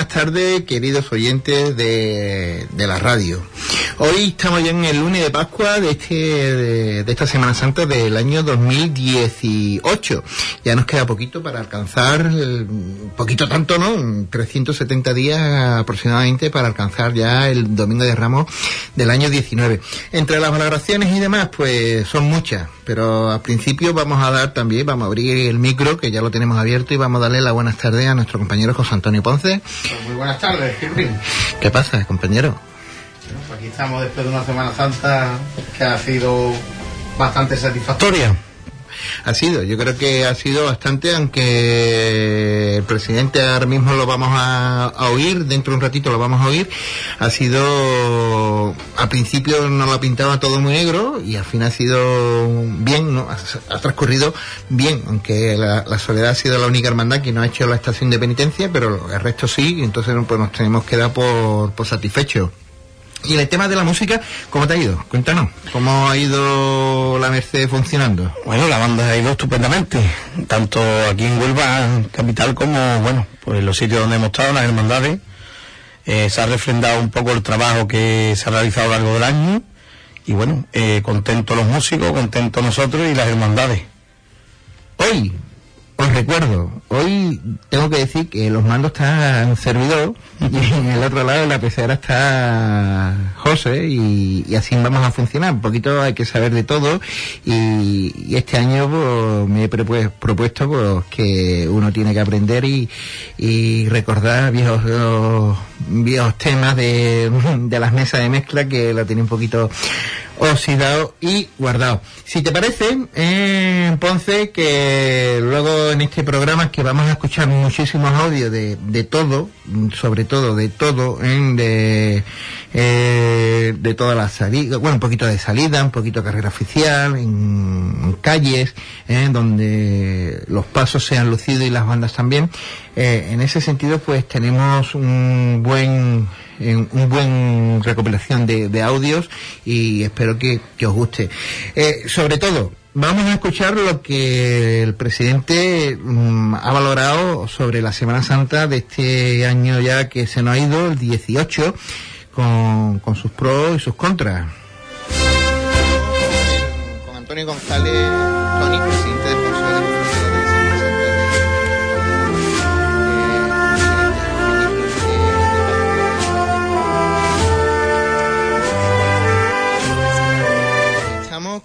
Buenas tardes, queridos oyentes de, de la radio. Hoy estamos ya en el lunes de Pascua de, este, de, de esta Semana Santa del año 2018. Ya nos queda poquito para alcanzar, el- poquito tanto, ¿no? 370 días aproximadamente para alcanzar ya el Domingo de Ramos del año 19. Entre las valoraciones y demás, pues son muchas, pero al principio vamos a dar también, vamos a abrir el micro, que ya lo tenemos abierto, y vamos a darle las buenas tardes a nuestro compañero José Antonio Ponce. Muy buenas tardes. ¿Qué pasa, compañero? Aquí estamos después de una Semana Santa que ha sido bastante satisfactoria. Ha sido, yo creo que ha sido bastante, aunque el presidente ahora mismo lo vamos a, a oír, dentro de un ratito lo vamos a oír, ha sido, al principio nos lo pintaba todo muy negro y al fin ha sido bien, ¿no? ha, transcurrido bien, aunque la, soledad ha sido la única hermandad que no ha hecho la estación de penitencia, pero el resto sí, entonces pues nos tenemos que dar por, por satisfechos. Y en el tema de la música, ¿cómo te ha ido? Cuéntanos, ¿cómo ha ido la Merced funcionando? Bueno, la banda ha ido estupendamente, tanto aquí en Huelva, capital, como, bueno, pues en los sitios donde hemos estado, las hermandades. Eh, se ha refrendado un poco el trabajo que se ha realizado a lo largo del año. Y bueno, eh, contentos los músicos, contentos nosotros y las hermandades. Hoy, os recuerdo, hoy tengo que decir que los mandos están en servidor y en el otro lado de la pecera está José y, así vamos a funcionar. Un poquito hay que saber de todo y, este año pues, me he propu- propuesto pues, que uno tiene que aprender y, recordar viejos, viejos, temas de, de las mesas de mezcla que lo tenía un poquito oxidado y guardado. Si te parece, eh, Ponce, que luego en este programa que vamos a escuchar muchísimos audios de, de todo, sobre todo de todo, en de, eh, de todas las salidas, bueno, un poquito de salida, un poquito de carrera oficial, en, en calles, eh, donde los pasos sean lucidos y las bandas también. Eh, en ese sentido, pues tenemos un buen en un buen recopilación de, audios y espero que, os guste. Eh, sobre todo, vamos a escuchar lo que el presidente mm, ha valorado sobre la Semana Santa de este año ya que se nos ha ido, el 18, con, con sus pros y sus contras. Con Antonio González, Tony,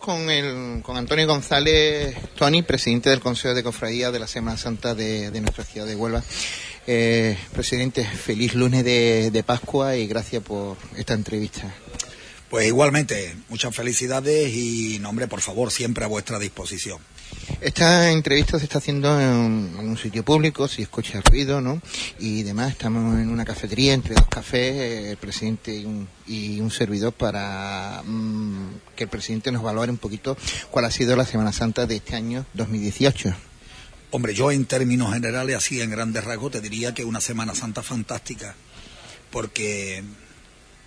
con, el, con Antonio González Tony, presidente del Consejo de Cofradía de la Semana Santa de, nuestra ciudad de Huelva. Eh, presidente, feliz lunes de, de Pascua y gracias por esta entrevista. Pues igualmente, muchas felicidades y, nombre, por favor, siempre a vuestra disposición. Esta entrevista se está haciendo en, un sitio público, si escucha ruido, ¿no? Y demás, estamos en una cafetería entre dos cafés, el presidente y un, y un servidor para mm, que el presidente nos valore un poquito cuál ha sido la Semana Santa de este año 2018. Hombre, yo en términos generales, así en grandes rasgos, te diría que una Semana Santa fantástica, porque,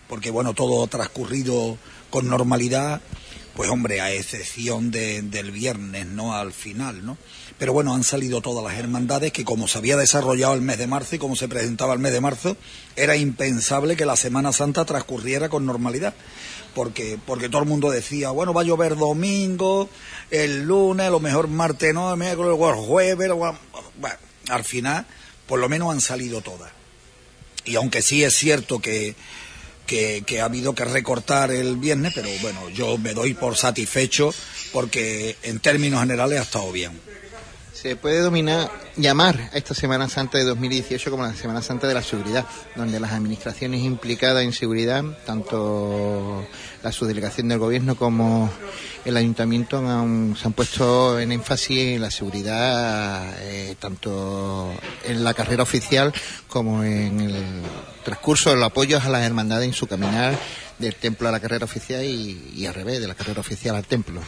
porque bueno, todo transcurrido con normalidad, pues hombre, a excepción de- del viernes, ¿no? Al final, ¿no? Pero bueno, han salido todas las hermandades que como se había desarrollado el mes de marzo y como se presentaba el mes de marzo, era impensable que la Semana Santa transcurriera con normalidad. Porque, porque todo el mundo decía, bueno, va a llover domingo, el lunes, a lo mejor martes no, el miércoles, el jueves, o- bueno, al final, por lo menos han salido todas. Y aunque sí es cierto que, que, ha habido que recortar el viernes, pero bueno, yo me doy por satisfecho porque en términos generales ha estado bien. Se puede dominar, llamar a esta Semana Santa de 2018 como la Semana Santa de la Seguridad, donde las administraciones implicadas en seguridad, tanto la subdelegación del Gobierno como el Ayuntamiento, se han puesto en énfasis en la seguridad, eh, tanto en la carrera oficial como en el transcurso de los apoyos a las hermandades en su caminar del templo a la carrera oficial y, y al revés, de la carrera oficial al templo.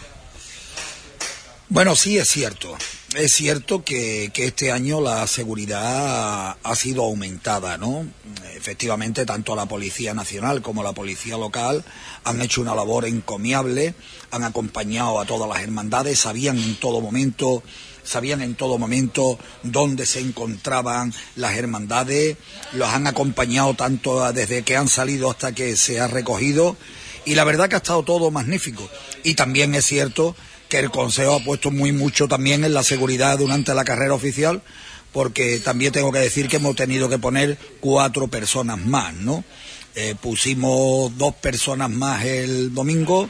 Bueno, sí es cierto. Es cierto que, este año la seguridad ha sido aumentada, ¿no? Efectivamente, tanto la Policía Nacional como la Policía Local han hecho una labor encomiable, han acompañado a todas las hermandades, sabían en todo momento, sabían en todo momento dónde se encontraban las hermandades, los han acompañado tanto desde que han salido hasta que se ha recogido, y la verdad que ha estado todo magnífico. Y también es cierto que el Consejo ha puesto muy mucho también en la seguridad durante la carrera oficial, porque también tengo que decir que hemos tenido que poner cuatro personas más, ¿no? Eh, pusimos dos personas más el domingo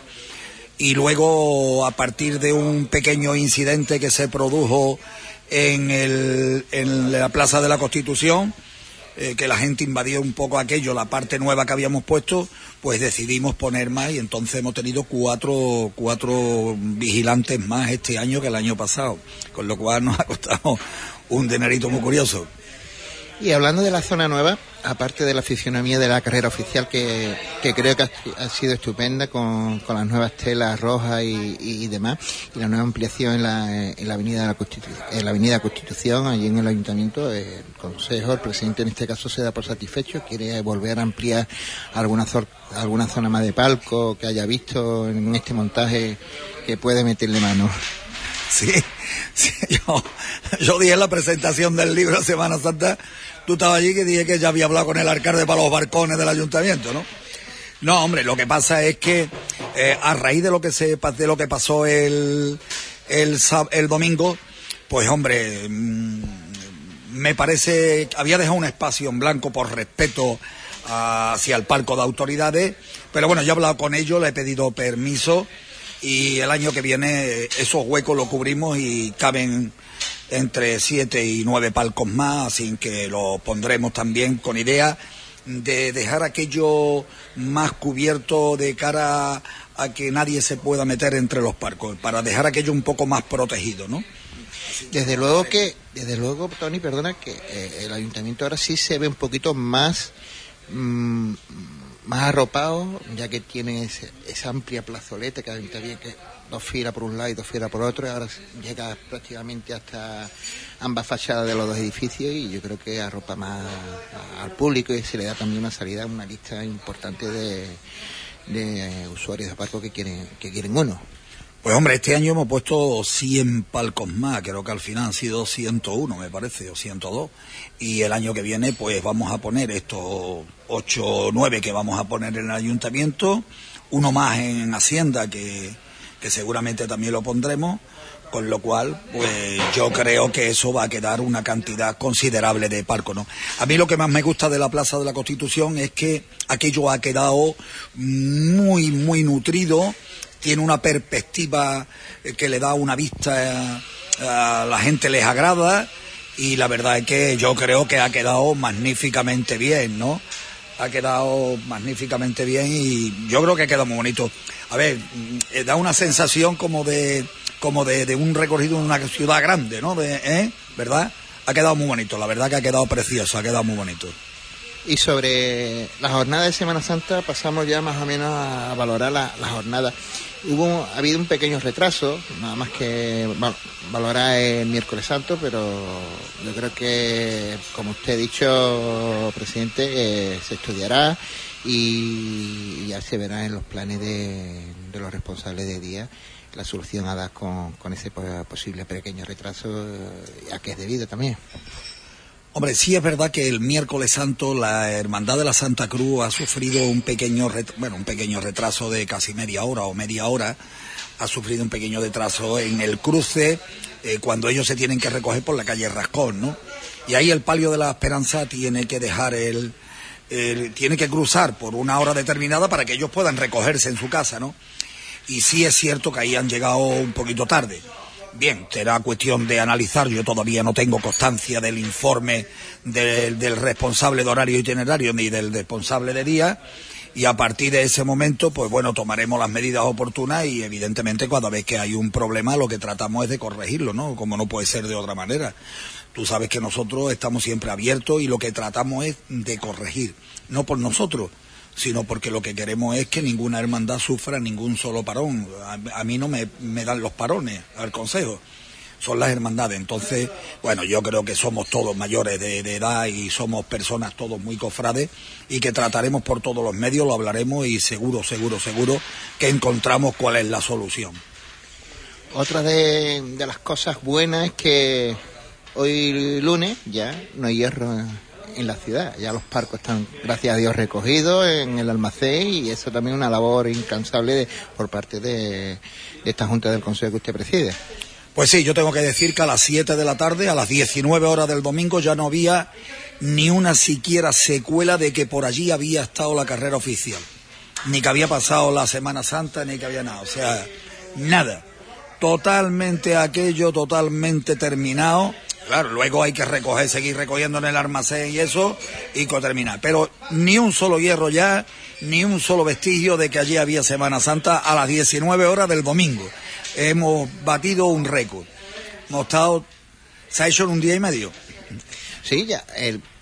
y luego a partir de un pequeño incidente que se produjo en, el, en la Plaza de la Constitución, eh, que la gente invadió un poco aquello, la parte nueva que habíamos puesto, pues decidimos poner más y entonces hemos tenido cuatro, cuatro vigilantes más este año que el año pasado, con lo cual nos ha costado un dinerito muy curioso. Y hablando de la zona nueva, aparte de la fisionomía de la carrera oficial, que, creo que ha, sido estupenda con, las nuevas telas rojas y, demás, y la nueva ampliación en la, en la avenida Constitución, en la avenida Constitución, allí en el ayuntamiento, el consejo, el presidente en este caso se da por satisfecho, quiere volver a ampliar alguna, alguna zona más de palco que haya visto en este montaje que puede meterle mano. Sí, yo, yo dije en la presentación del libro Semana Santa tú estabas allí que dije que ya había hablado con el alcalde para los barcones del ayuntamiento, ¿no? No, hombre, lo que pasa es que eh, a raíz de lo que se de lo que pasó el, el, el domingo, pues hombre, mm, me parece que había dejado un espacio en blanco por respeto hacia el palco de autoridades, pero bueno, yo he hablado con ellos, le he pedido permiso y el año que viene esos huecos los cubrimos y caben entre siete y nueve palcos más, así que lo pondremos también con idea de dejar aquello más cubierto de cara a que nadie se pueda meter entre los palcos, para dejar aquello un poco más protegido, ¿no? Desde luego que, desde luego, Tony, perdona, que eh, el ayuntamiento ahora sí se ve un poquito más mm, más arropado, ya que tiene esa amplia plazoleta que bien que dos filas por un lado y dos filas por otro, ahora llega prácticamente hasta ambas fachadas de los dos edificios y yo creo que arropa más al público y se le da también una salida una lista importante de, de usuarios de parco que quieren, que quieren uno. Pues hombre, este año hemos puesto 100 palcos más, creo que al final han sido 101, me parece, o 102. Y el año que viene, pues vamos a poner estos 8 o 9 que vamos a poner en el ayuntamiento, uno más en Hacienda, que, que seguramente también lo pondremos, con lo cual, pues yo creo que eso va a quedar una cantidad considerable de palcos, ¿no? A mí lo que más me gusta de la Plaza de la Constitución es que aquello ha quedado muy, muy nutrido tiene una perspectiva eh, que le da una vista eh, a la gente les agrada y la verdad es que yo creo que ha quedado magníficamente bien, ¿no? Ha quedado magníficamente bien y yo creo que ha quedado muy bonito. A ver, mm, eh, da una sensación como de como de, un recorrido en una ciudad grande, ¿no? De. ¿Verdad? Ha quedado muy bonito, la verdad que ha quedado precioso, ha quedado muy bonito. Y sobre la jornada de Semana Santa pasamos ya más o menos a valorar la, la jornada. Hubo, ha habido un pequeño retraso, nada más que valorar el miércoles santo, pero yo creo que, como usted ha dicho, presidente, eh, se estudiará y ya se verá en los planes de, los responsables de día la solución a dar con, con ese posible pequeño retraso, eh, a que es debido también. Hombre, sí es verdad que el miércoles santo la Hermandad de la Santa Cruz ha sufrido un pequeño, bueno, un pequeño retraso de casi media hora o media hora. Ha sufrido un pequeño retraso en el cruce eh, cuando ellos se tienen que recoger por la calle Rascón, ¿no? Y ahí el palio de la Esperanza tiene que dejar el, tiene que cruzar por una hora determinada para que ellos puedan recogerse en su casa, ¿no? Y sí es cierto que ahí han llegado un poquito tarde Bien, será cuestión de analizar. Yo todavía no tengo constancia del informe del, responsable de horario itinerario ni del responsable de día y a partir de ese momento, pues bueno, tomaremos las medidas oportunas y evidentemente cada vez que hay un problema lo que tratamos es de corregirlo, ¿no? Como no puede ser de otra manera. Tú sabes que nosotros estamos siempre abiertos y lo que tratamos es de corregir, no por nosotros, sino porque lo que queremos es que ninguna hermandad sufra ningún solo parón. A, a mí no me, me dan los parones al Consejo son las hermandades. Entonces, bueno, yo creo que somos todos mayores de, edad y somos personas todos muy cofrades y que trataremos por todos los medios, lo hablaremos y seguro, seguro, seguro que encontramos cuál es la solución. Otra de, de las cosas buenas es que hoy lunes ya no hay hierro en la ciudad. Ya los parcos están, gracias a Dios, recogidos en el almacén y eso también es una labor incansable de, por parte de, de, esta Junta del Consejo que usted preside. Pues sí, yo tengo que decir que a las 7 de la tarde, a las 19 horas del domingo, ya no había ni una siquiera secuela de que por allí había estado la carrera oficial. Ni que había pasado la Semana Santa, ni que había nada. O sea, nada. Totalmente aquello, totalmente terminado. Claro, luego hay que recoger, seguir recogiendo en el almacén y eso, y terminar. Pero ni un solo hierro ya, ni un solo vestigio de que allí había Semana Santa a las 19 horas del domingo hemos batido un récord. Hemos estado, se ha hecho en un día y medio. Sí, ya,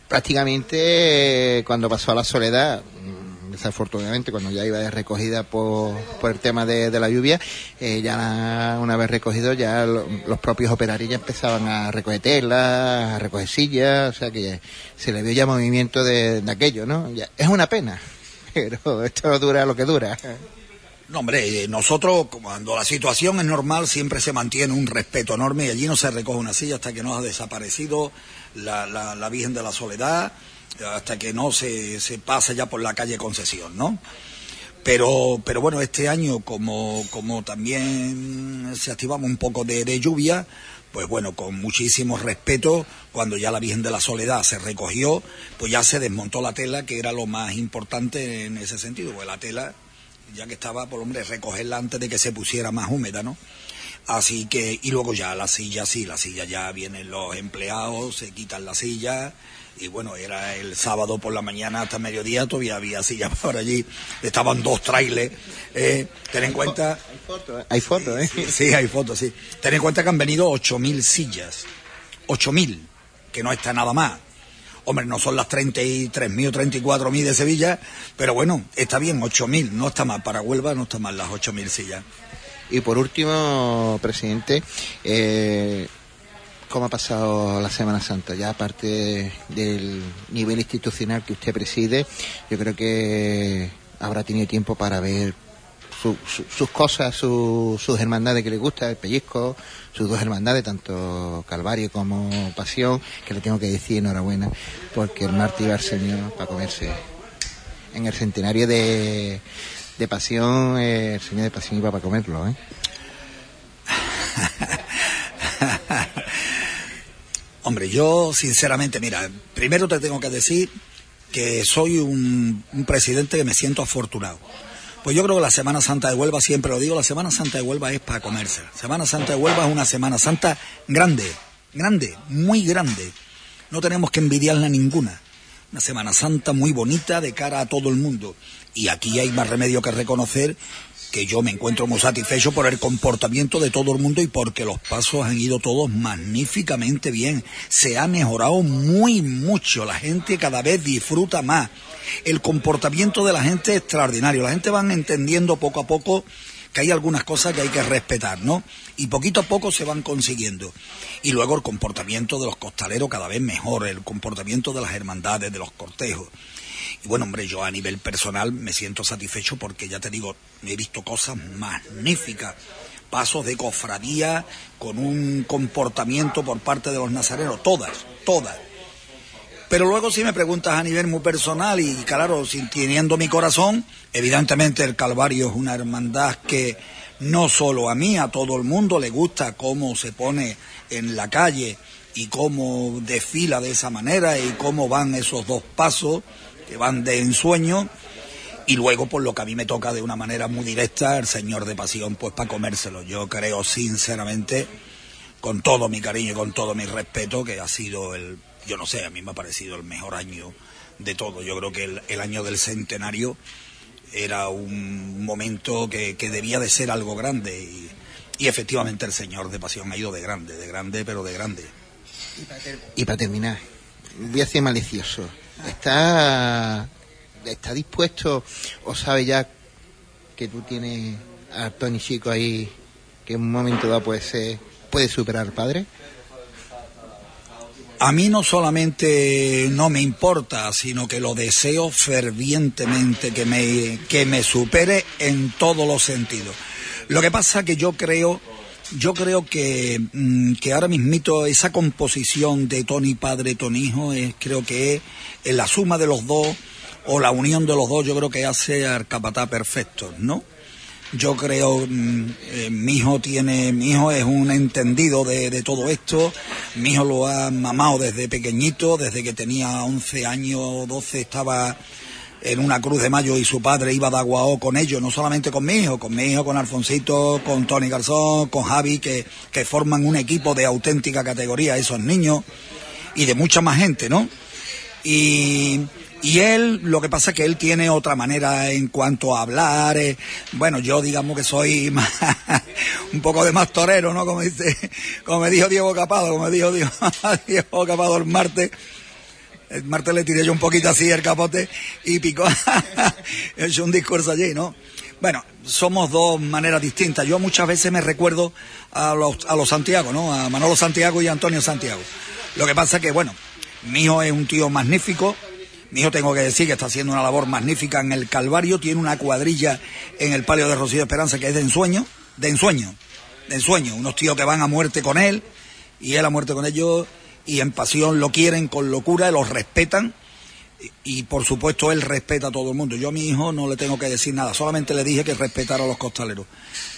prácticamente eh, cuando pasó a la soledad, desafortunadamente cuando ya iba recogida por, por el tema de, de la lluvia, eh, ya una vez recogido ya lo, los propios operarios ya empezaban a recoger telas, a recoger sillas, o sea que se le vio ya movimiento de, de aquello, ¿no? Ya, es una pena, pero esto dura lo que dura. No, hombre, nosotros, cuando la situación es normal, siempre se mantiene un respeto enorme y allí no se recoge una silla hasta que no ha desaparecido la, la, la Virgen de la Soledad, hasta que no se, se pasa ya por la calle Concesión, ¿no? Pero, pero bueno, este año, como, como también se activamos un poco de, de lluvia, pues bueno, con muchísimo respeto, cuando ya la Virgen de la Soledad se recogió, pues ya se desmontó la tela, que era lo más importante en ese sentido, pues la tela ya que estaba, por hombre, recogerla antes de que se pusiera más húmeda, ¿no? Así que, y luego ya la silla, sí, la silla ya vienen los empleados, se quitan la silla, y bueno, era el sábado por la mañana hasta mediodía, todavía había sillas por allí, estaban dos trailers, eh, ten en cuenta... Hay fotos, hay fotos, ¿eh? Sí, hay fotos, sí. Ten en cuenta que han venido 8.000 sillas, 8.000, que no está nada más. Hombre, no son las 33.000 o 34.000 de Sevilla, pero bueno, está bien, 8.000, no está mal. Para Huelva no está mal las 8.000 sillas. Y por último, presidente, eh, ¿cómo ha pasado la Semana Santa? Ya aparte del nivel institucional que usted preside, yo creo que habrá tenido tiempo para ver su, su, sus cosas, su, sus hermandades que le gusta, el pellizco, sus dos hermandades, tanto Calvario como Pasión, que le tengo que decir enhorabuena, porque el martes iba el Señor para comerse. En el centenario de, de Pasión, eh, el Señor de Pasión iba para comerlo, ¿eh? Hombre, yo sinceramente, mira, primero te tengo que decir que soy un, un presidente que me siento afortunado. Pues yo creo que la Semana Santa de Huelva, siempre lo digo, la Semana Santa de Huelva es para comerse. Semana Santa de Huelva es una Semana Santa grande, grande, muy grande. No tenemos que envidiarla ninguna. Una Semana Santa muy bonita de cara a todo el mundo. Y aquí hay más remedio que reconocer que yo me encuentro muy satisfecho por el comportamiento de todo el mundo y porque los pasos han ido todos magníficamente bien. Se ha mejorado muy mucho. La gente cada vez disfruta más. El comportamiento de la gente es extraordinario. La gente van entendiendo poco a poco que hay algunas cosas que hay que respetar, ¿no? Y poquito a poco se van consiguiendo. Y luego el comportamiento de los costaleros cada vez mejor, el comportamiento de las hermandades, de los cortejos. Y bueno, hombre, yo a nivel personal me siento satisfecho porque ya te digo, he visto cosas magníficas. Pasos de cofradía con un comportamiento por parte de los nazarenos, todas, todas. Pero luego si me preguntas a nivel muy personal y claro, sin, teniendo mi corazón, evidentemente el Calvario es una hermandad que no solo a mí, a todo el mundo le gusta cómo se pone en la calle y cómo desfila de esa manera y cómo van esos dos pasos que van de ensueño y luego por lo que a mí me toca de una manera muy directa el señor de pasión pues para comérselo yo creo sinceramente con todo mi cariño y con todo mi respeto, que ha sido el, yo no sé, a mí me ha parecido el mejor año de todo. Yo creo que el, el año del centenario era un momento que, que debía de ser algo grande y, y efectivamente el señor de pasión ha ido de grande, de grande, pero de grande. Y para terminar, voy a ser malicioso. ¿Está, está dispuesto o sabe ya que tú tienes a Tony Chico ahí que en un momento dado puede ser, puede superar padre? A mí no solamente no me importa, sino que lo deseo fervientemente que me, que me supere en todos los sentidos. Lo que pasa que yo creo, yo creo que, mm, que ahora mismito esa composición de Tony padre, Tony hijo, es, creo que es en la suma de los dos o la unión de los dos, yo creo que hace al capatá perfecto, ¿no? Yo creo, mm, eh, mi hijo tiene, mi hijo es un entendido de, de, todo esto, mi hijo lo ha mamado desde pequeñito, desde que tenía 11 años o 12 estaba en una cruz de mayo y su padre iba de aguao con ellos, no solamente con mi hijo, con mi hijo, con Alfonsito, con Tony Garzón, con Javi, que, que forman un equipo de auténtica categoría, esos niños, y de mucha más gente, ¿no? Y, y él, lo que pasa es que él tiene otra manera en cuanto a hablar. Eh, bueno, yo digamos que soy más, un poco de más torero, ¿no? Como dice, como me dijo Diego Capado, como me dijo Diego, Diego Capado el martes. El martes le tiré yo un poquito así el capote y picó. He hecho un discurso allí, ¿no? Bueno, somos dos maneras distintas. Yo muchas veces me recuerdo a los, a los Santiago, ¿no? A Manolo Santiago y a Antonio Santiago. Lo que pasa es que, bueno, mi hijo es un tío magnífico, mi hijo tengo que decir que está haciendo una labor magnífica en el Calvario, tiene una cuadrilla en el palio de Rocío Esperanza que es de ensueño, de ensueño, de ensueño, unos tíos que van a muerte con él y él a muerte con ellos y en pasión lo quieren con locura, los respetan y, por supuesto él respeta a todo el mundo. Yo a mi hijo no le tengo que decir nada, solamente le dije que respetara a los costaleros.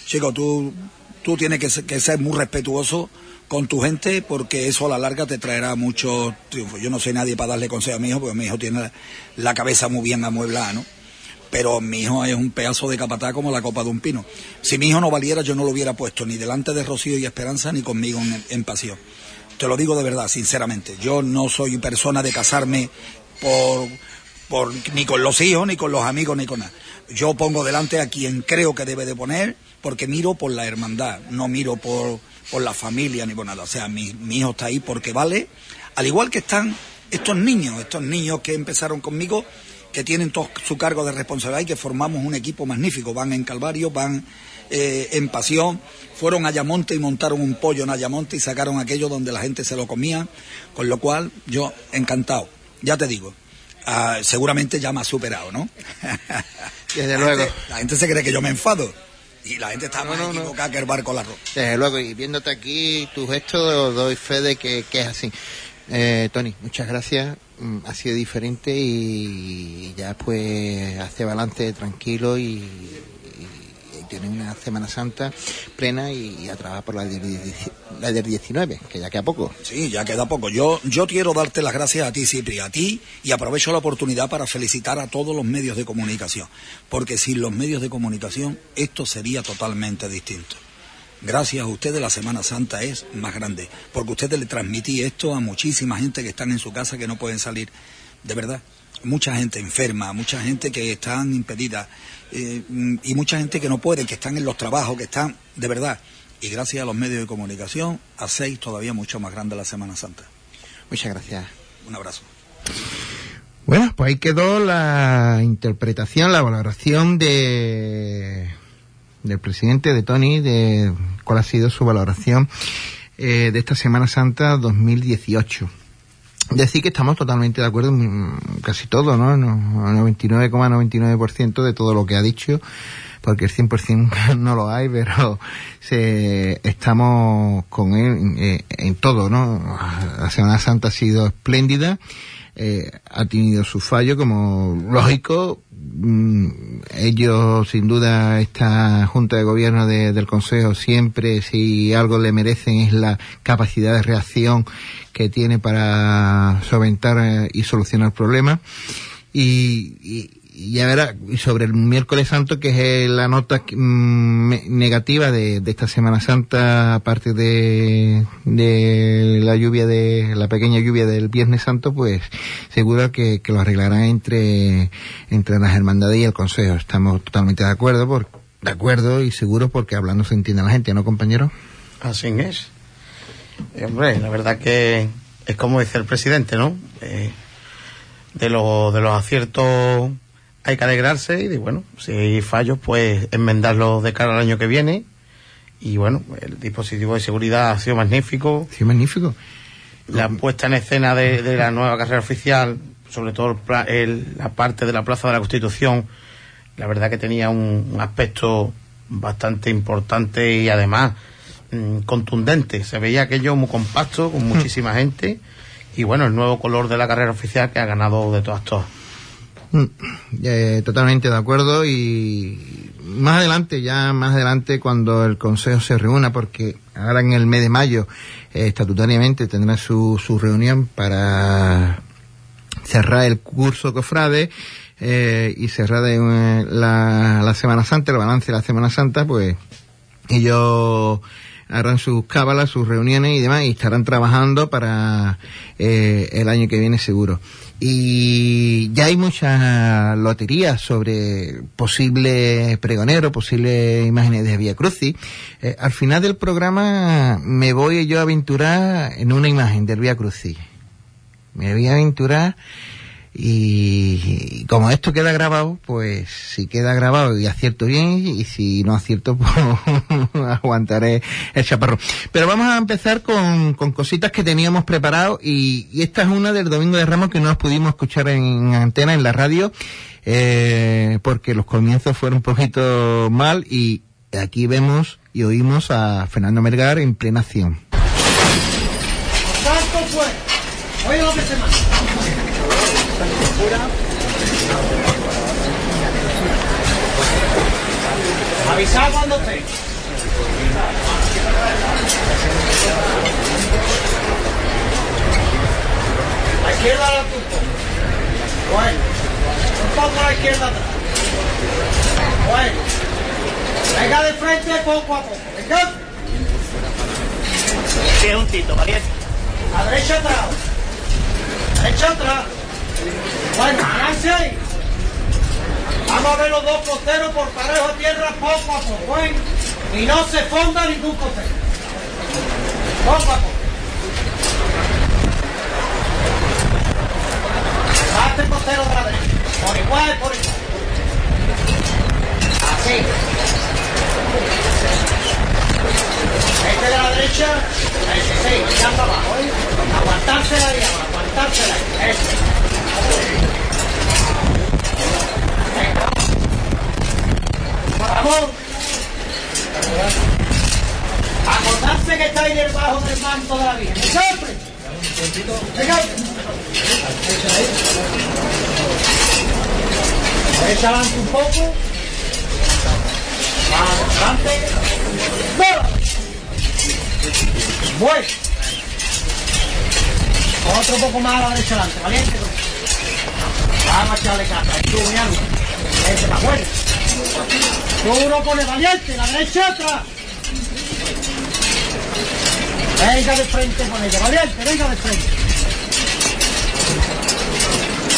Chico, tú, tú tienes que ser, que ser muy respetuoso con tu gente porque eso a la larga te traerá mucho triunfo. Yo no soy nadie para darle consejo a mi hijo porque mi hijo tiene la, la cabeza muy bien amueblada, ¿no? Pero mi hijo es un pedazo de capatá como la copa de un pino. Si mi hijo no valiera, yo no lo hubiera puesto ni delante de Rocío y Esperanza ni conmigo en, en pasión. Te lo digo de verdad, sinceramente. Yo no soy persona de casarme por, por ni con los hijos, ni con los amigos, ni con nada. Yo pongo delante a quien creo que debe de poner, porque miro por la hermandad, no miro por, por la familia ni por nada. O sea, mi, hijo está ahí porque vale, al igual que están estos niños, estos niños que empezaron conmigo, que tienen todo su cargo de responsabilidad y que formamos un equipo magnífico. Van en Calvario, van eh, en Pasión, fueron a Ayamonte y montaron un pollo en Ayamonte y sacaron aquello donde la gente se lo comía, con lo cual yo encantado, ya te digo. Uh, seguramente ya me ha superado, ¿no? Desde luego. La gente, la gente se cree que yo me enfado. Y la gente está no, más no, equivocada no. que el barco la ropa. Desde luego, y viéndote aquí, tu gesto, doy fe de que, que es así. Eh, Tony, muchas gracias. Mm, Ha sido diferente y ya pues hace balance tranquilo y, y, y tiene una Semana Santa plena y, a trabajar por la del, la del 19, que ya queda poco. Sí, ya queda poco. Yo, yo quiero darte las gracias a ti, Cipri, a ti, y aprovecho la oportunidad para felicitar a todos los medios de comunicación, porque sin los medios de comunicación esto sería totalmente distinto. Gracias a ustedes la Semana Santa es más grande, porque ustedes le transmití esto a muchísima gente que están en su casa que no pueden salir, de verdad. Mucha gente enferma, mucha gente que están impedidas eh, y mucha gente que no puede, que están en los trabajos, que están, de verdad. Y gracias a los medios de comunicación, hacéis todavía mucho más grande la Semana Santa. Muchas gracias. Un abrazo. Bueno, pues ahí quedó la interpretación, la valoración de del presidente de Tony de cuál ha sido su valoración eh, de esta Semana Santa 2018. Decir que estamos totalmente de acuerdo en casi todo, ¿no? 99,99% ,99 de todo lo que ha dicho, porque el 100% no lo hay, pero se, estamos con él en, eh, en todo, ¿no? La Semana Santa ha sido espléndida, eh, ha tenido su fallo, como lógico, ellos sin duda esta junta de gobierno de, del consejo siempre si algo le merecen es la capacidad de reacción que tiene para solventar y solucionar problemas. Y, y ya verá, y sobre el miércoles santo, que es la nota mm, negativa de, esta Semana Santa, aparte de, de la lluvia de, la pequeña lluvia del Viernes Santo, pues seguro que, lo arreglarán entre, entre las hermandades y el Consejo. Estamos totalmente de acuerdo, por, de acuerdo y seguro porque hablando se entiende la gente, ¿no, compañero? Así es. Eh, hombre, la verdad que es como dice el presidente, ¿no? Eh, de, los de los aciertos hay que alegrarse y de, bueno, si hay fallos, pues enmendarlos de cara al año que viene. Y bueno, el dispositivo de seguridad ha sido magnífico. Sí, magnífico. La puesta en escena de, la nueva carrera oficial, sobre todo la parte de la Plaza de la Constitución, la verdad que tenía un, aspecto bastante importante y además mm, contundente. Se veía aquello muy compacto, con hmm. muchísima gente. Y bueno, el nuevo color de la carrera oficial que ha ganado de todas todas. Mm, eh, totalmente de acuerdo y más adelante, ya más adelante cuando el Consejo se reúna, porque ahora en el mes de mayo eh, estatutariamente tendrá su, su reunión para cerrar el curso cofrade eh, y cerrar la, la Semana Santa, el balance de la Semana Santa, pues ellos harán sus cábalas, sus reuniones y demás y estarán trabajando para el año que viene seguro. Y ya hay muchas loterías sobre posibles pregoneros, posibles imágenes de Vía Crucis. Eh, al final del programa me voy yo a aventurar en una imagen del Vía Crucis. Me voy a aventurar y, como esto queda grabado, pues si queda grabado y acierto bien, y si no acierto, pues aguantaré el chaparro. Pero vamos a empezar con, con cositas que teníamos preparado y, esta es una del Domingo de Ramos que no nos pudimos escuchar en antena, en la radio, eh, porque los comienzos fueron un poquito mal y aquí vemos y oímos a Fernando Mergar en plena acción. Avisar cuando esté. La izquierda la punto. Bueno. Un poco a la izquierda atrás. Bueno. Venga de frente poco a poco. Venga. Tiene un tito, valiente. A derecha atrás. Derecha atrás. Bueno. Vamos a ver los dos costeros por parejo a tierra poco a poco, ¿eh? Y no se fonda ningún costero. Poco a poco. Parte el costero la derecha. Por igual, por igual. Así. Este de la derecha, ese sí, para abajo, ¿eh? Aguantársela ahí abajo, aguantársela ahí. Este. Vamos. Acordarse que está ahí debajo del manto de la Virgen. ¡Siempre! Adelante un poco. Adelante. Bueno. Otro poco más a la derecha valiente. Vamos a echarle casa. Tú, mi alma. Ese está bueno. Duro pone valiente, la derecha atrás. Venga de frente con ella, valiente, venga de frente.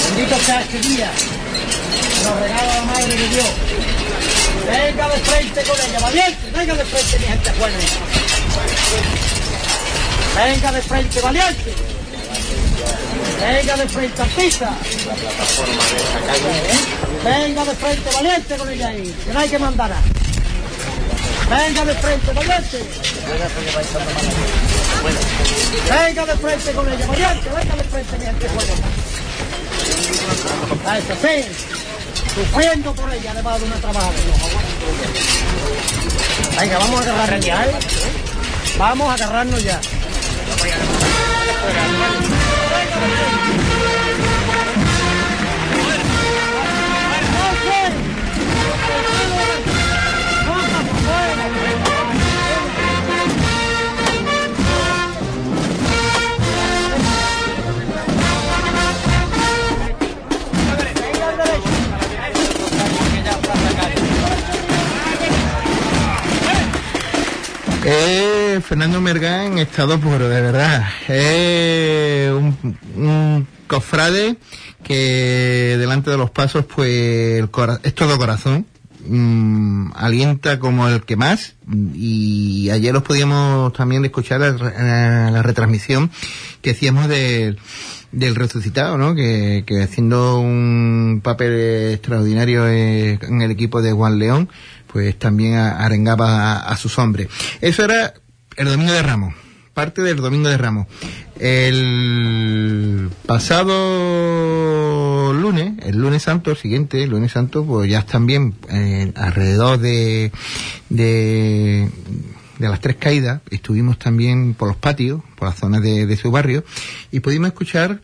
Bendito sea este día. Nos regala la Madre de Dios. Venga de frente con ella, valiente, venga de frente, mi gente buena. Venga de frente, valiente. Venga de frente, artista. Venga de frente, valiente con ella ahí, que no hay que mandar. Venga de frente, valiente. Venga de frente con ella, valiente, venga de frente, mi gente buena. Eso sí, sufriendo por ella, además de una trabajada. Venga, vamos a agarrarnos ya, ¿eh? Vamos a agarrarnos ya. Yeah. Eh, Fernando Mergán estado puro, de verdad. Es un, un cofrade que delante de los pasos, pues el es todo corazón. Mm, alienta como el que más y ayer os podíamos también escuchar la, eh, la retransmisión que hacíamos del del resucitado, ¿no? Que, que haciendo un papel extraordinario eh, en el equipo de Juan León, pues también arengaba a, sus hombres. Eso era el domingo de Ramos, parte del domingo de Ramos. El pasado lunes, el lunes santo el siguiente, el lunes santo, pues ya bien eh, alrededor de, de, de las tres caídas, estuvimos también por los patios, por las zonas de, de su barrio, y pudimos escuchar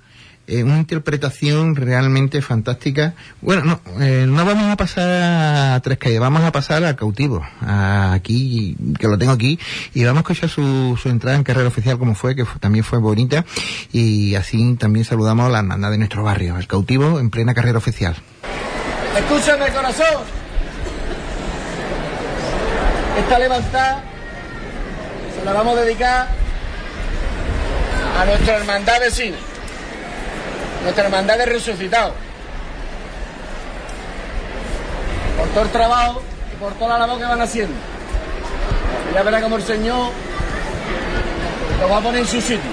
una interpretación realmente fantástica. Bueno, no, eh, no vamos a pasar a Tres Calles, vamos a pasar a Cautivo, aquí, que lo tengo aquí, y vamos a escuchar su, su entrada en carrera oficial como fue, que fue- también fue bonita, y así también saludamos a la hermandad de nuestro barrio, el Cautivo en plena carrera oficial. Escúchame, corazón. Esta levantada se la vamos a dedicar a nuestra hermandad vecina, nuestra hermandad de resucitados. Por todo el trabajo y por toda la labor que van haciendo. Y ya verá como el Señor lo va a poner en su sitio.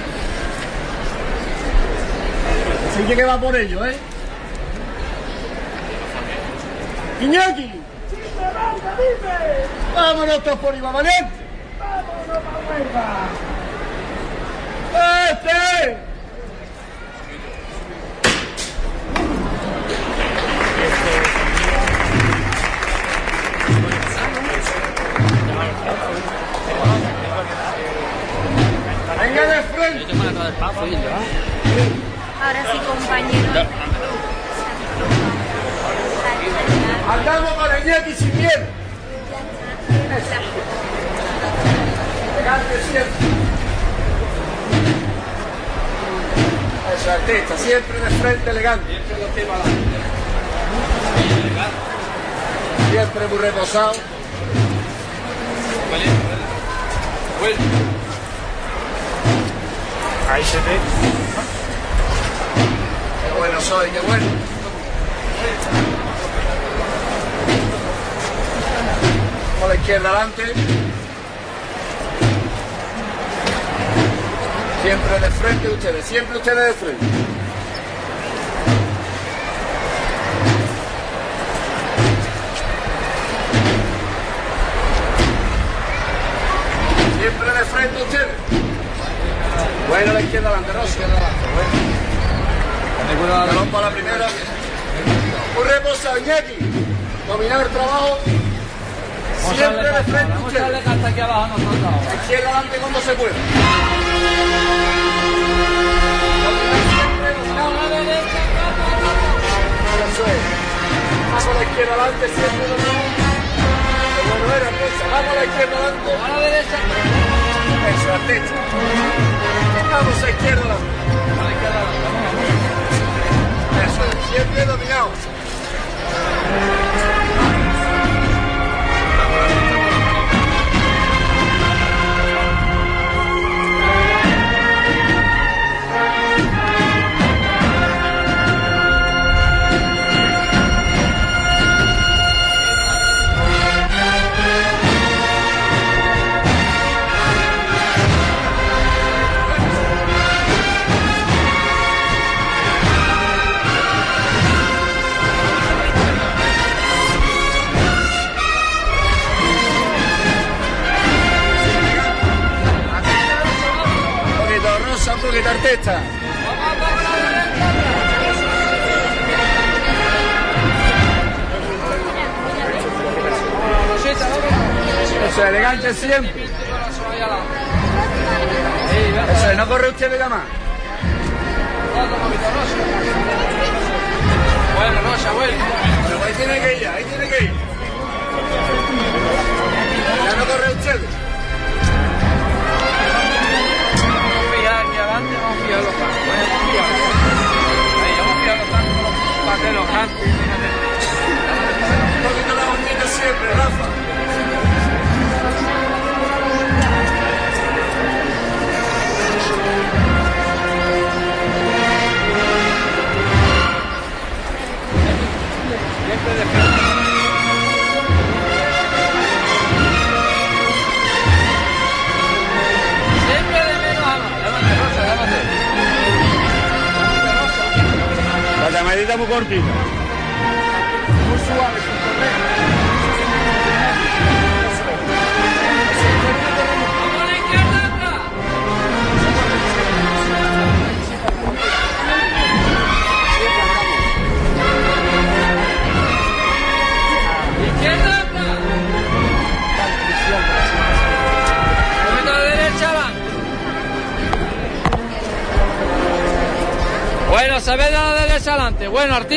Así que que va por ello, ¿eh? Iñaki. Vámonos todos por Iba Valiente. Vámonos para ¡Este! Venga de frente. Ahora sí, compañero. Andamos para Iñaki sin miedo. Elegante siempre. Artista, siempre de frente elegante. Siempre muy reposado. Ahí se ve. Qué bueno soy, qué bueno. Con la izquierda adelante. Siempre de frente ustedes, siempre ustedes de frente. Siempre de frente ustedes. Bueno, la izquierda adelante, Rosa. Bueno. Balón para la primera. Un reposo, Iñaki. Dominar el trabajo. Siempre de frente ustedes. hasta aquí abajo nosotros. La izquierda adelante cuando se pueda. Eso es. Vamos a la izquierda adelante, siempre dominar. Qué bueno era, Rosa. Vamos a la izquierda adelante. A la derecha. Eso, artista. Vamos a la izquierda adelante. Eso es, siempre dominado.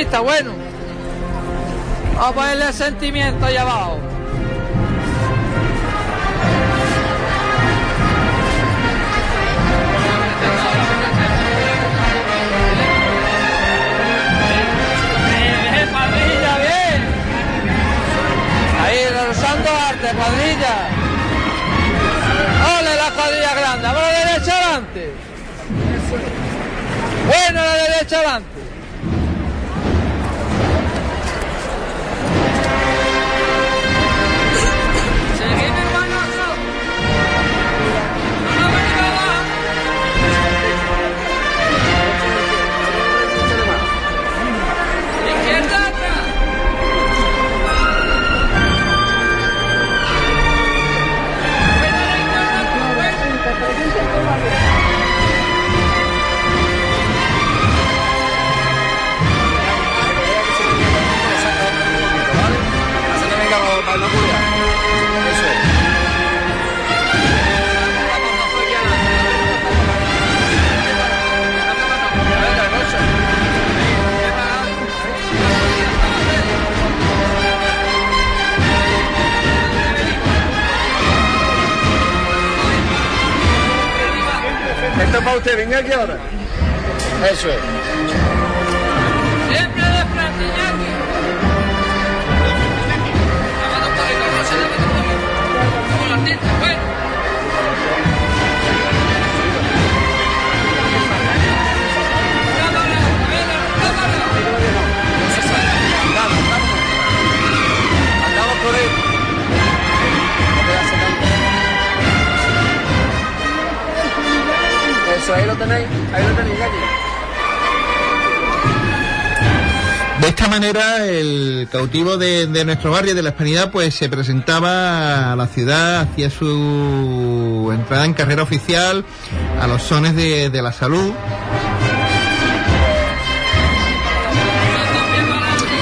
Bueno. Vamos a ponerle sentimiento ahí abajo. Usando arte, cuadrilla. ¡Ole la cuadrilla grande! ¡Vamos a la derecha adelante! Bueno, la derecha adelante. Esto es para usted, aquí ahora. Eso es. Ahí lo tenéis, ahí lo tenéis, Iñaki. De esta manera, el cautivo de, nuestro barrio, de la Hispanidad, pues se presentaba a la ciudad, hacía su entrada en carrera oficial a los sones de, de la salud.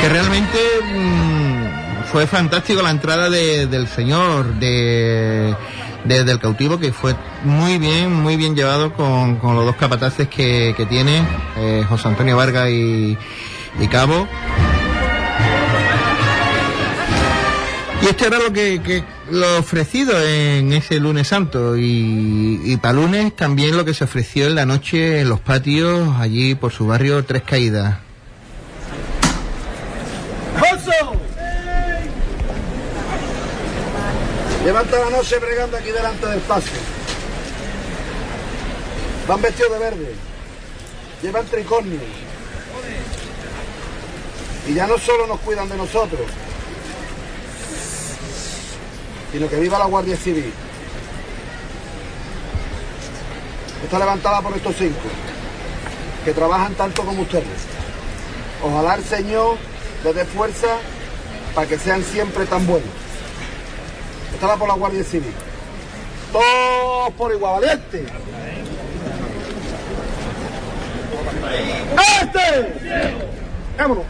Que realmente mm, fue fantástico la entrada de- del señor, de, de- del cautivo, que fue muy bien, muy bien llevado con, con los dos capataces que, que tiene, eh, José Antonio Vargas y, y Cabo. Y esto era lo que, que- lo ofrecido en ese lunes santo y, y para lunes también lo que se ofreció en la noche en los patios allí por su barrio Tres Caídas. Llevan toda la noche bregando aquí delante del paso. Van vestidos de verde. Llevan tricornios. Y ya no solo nos cuidan de nosotros, sino que viva la Guardia Civil. Está levantada por estos cinco, que trabajan tanto como ustedes. Ojalá el Señor les dé fuerza para que sean siempre tan buenos. Estaba por la Guardia Civil. Todos por igual, valiente. ¡Este! ¡Vámonos!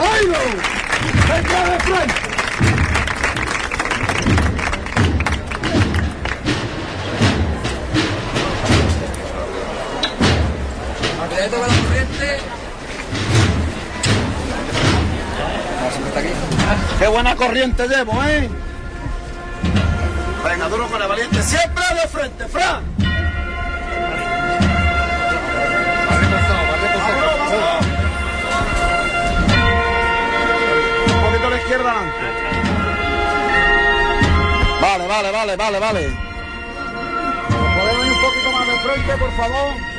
¡Ay, no! ¡Venga de frente! Aprieta con la corriente. ¡Qué buena corriente llevo, eh! Venga, duro con el valiente. Siempre de frente, Fran. Un poquito a la izquierda adelante. Vale, vale, vale, vale, vale. ¿Nos podemos ir un poquito más de frente, por favor?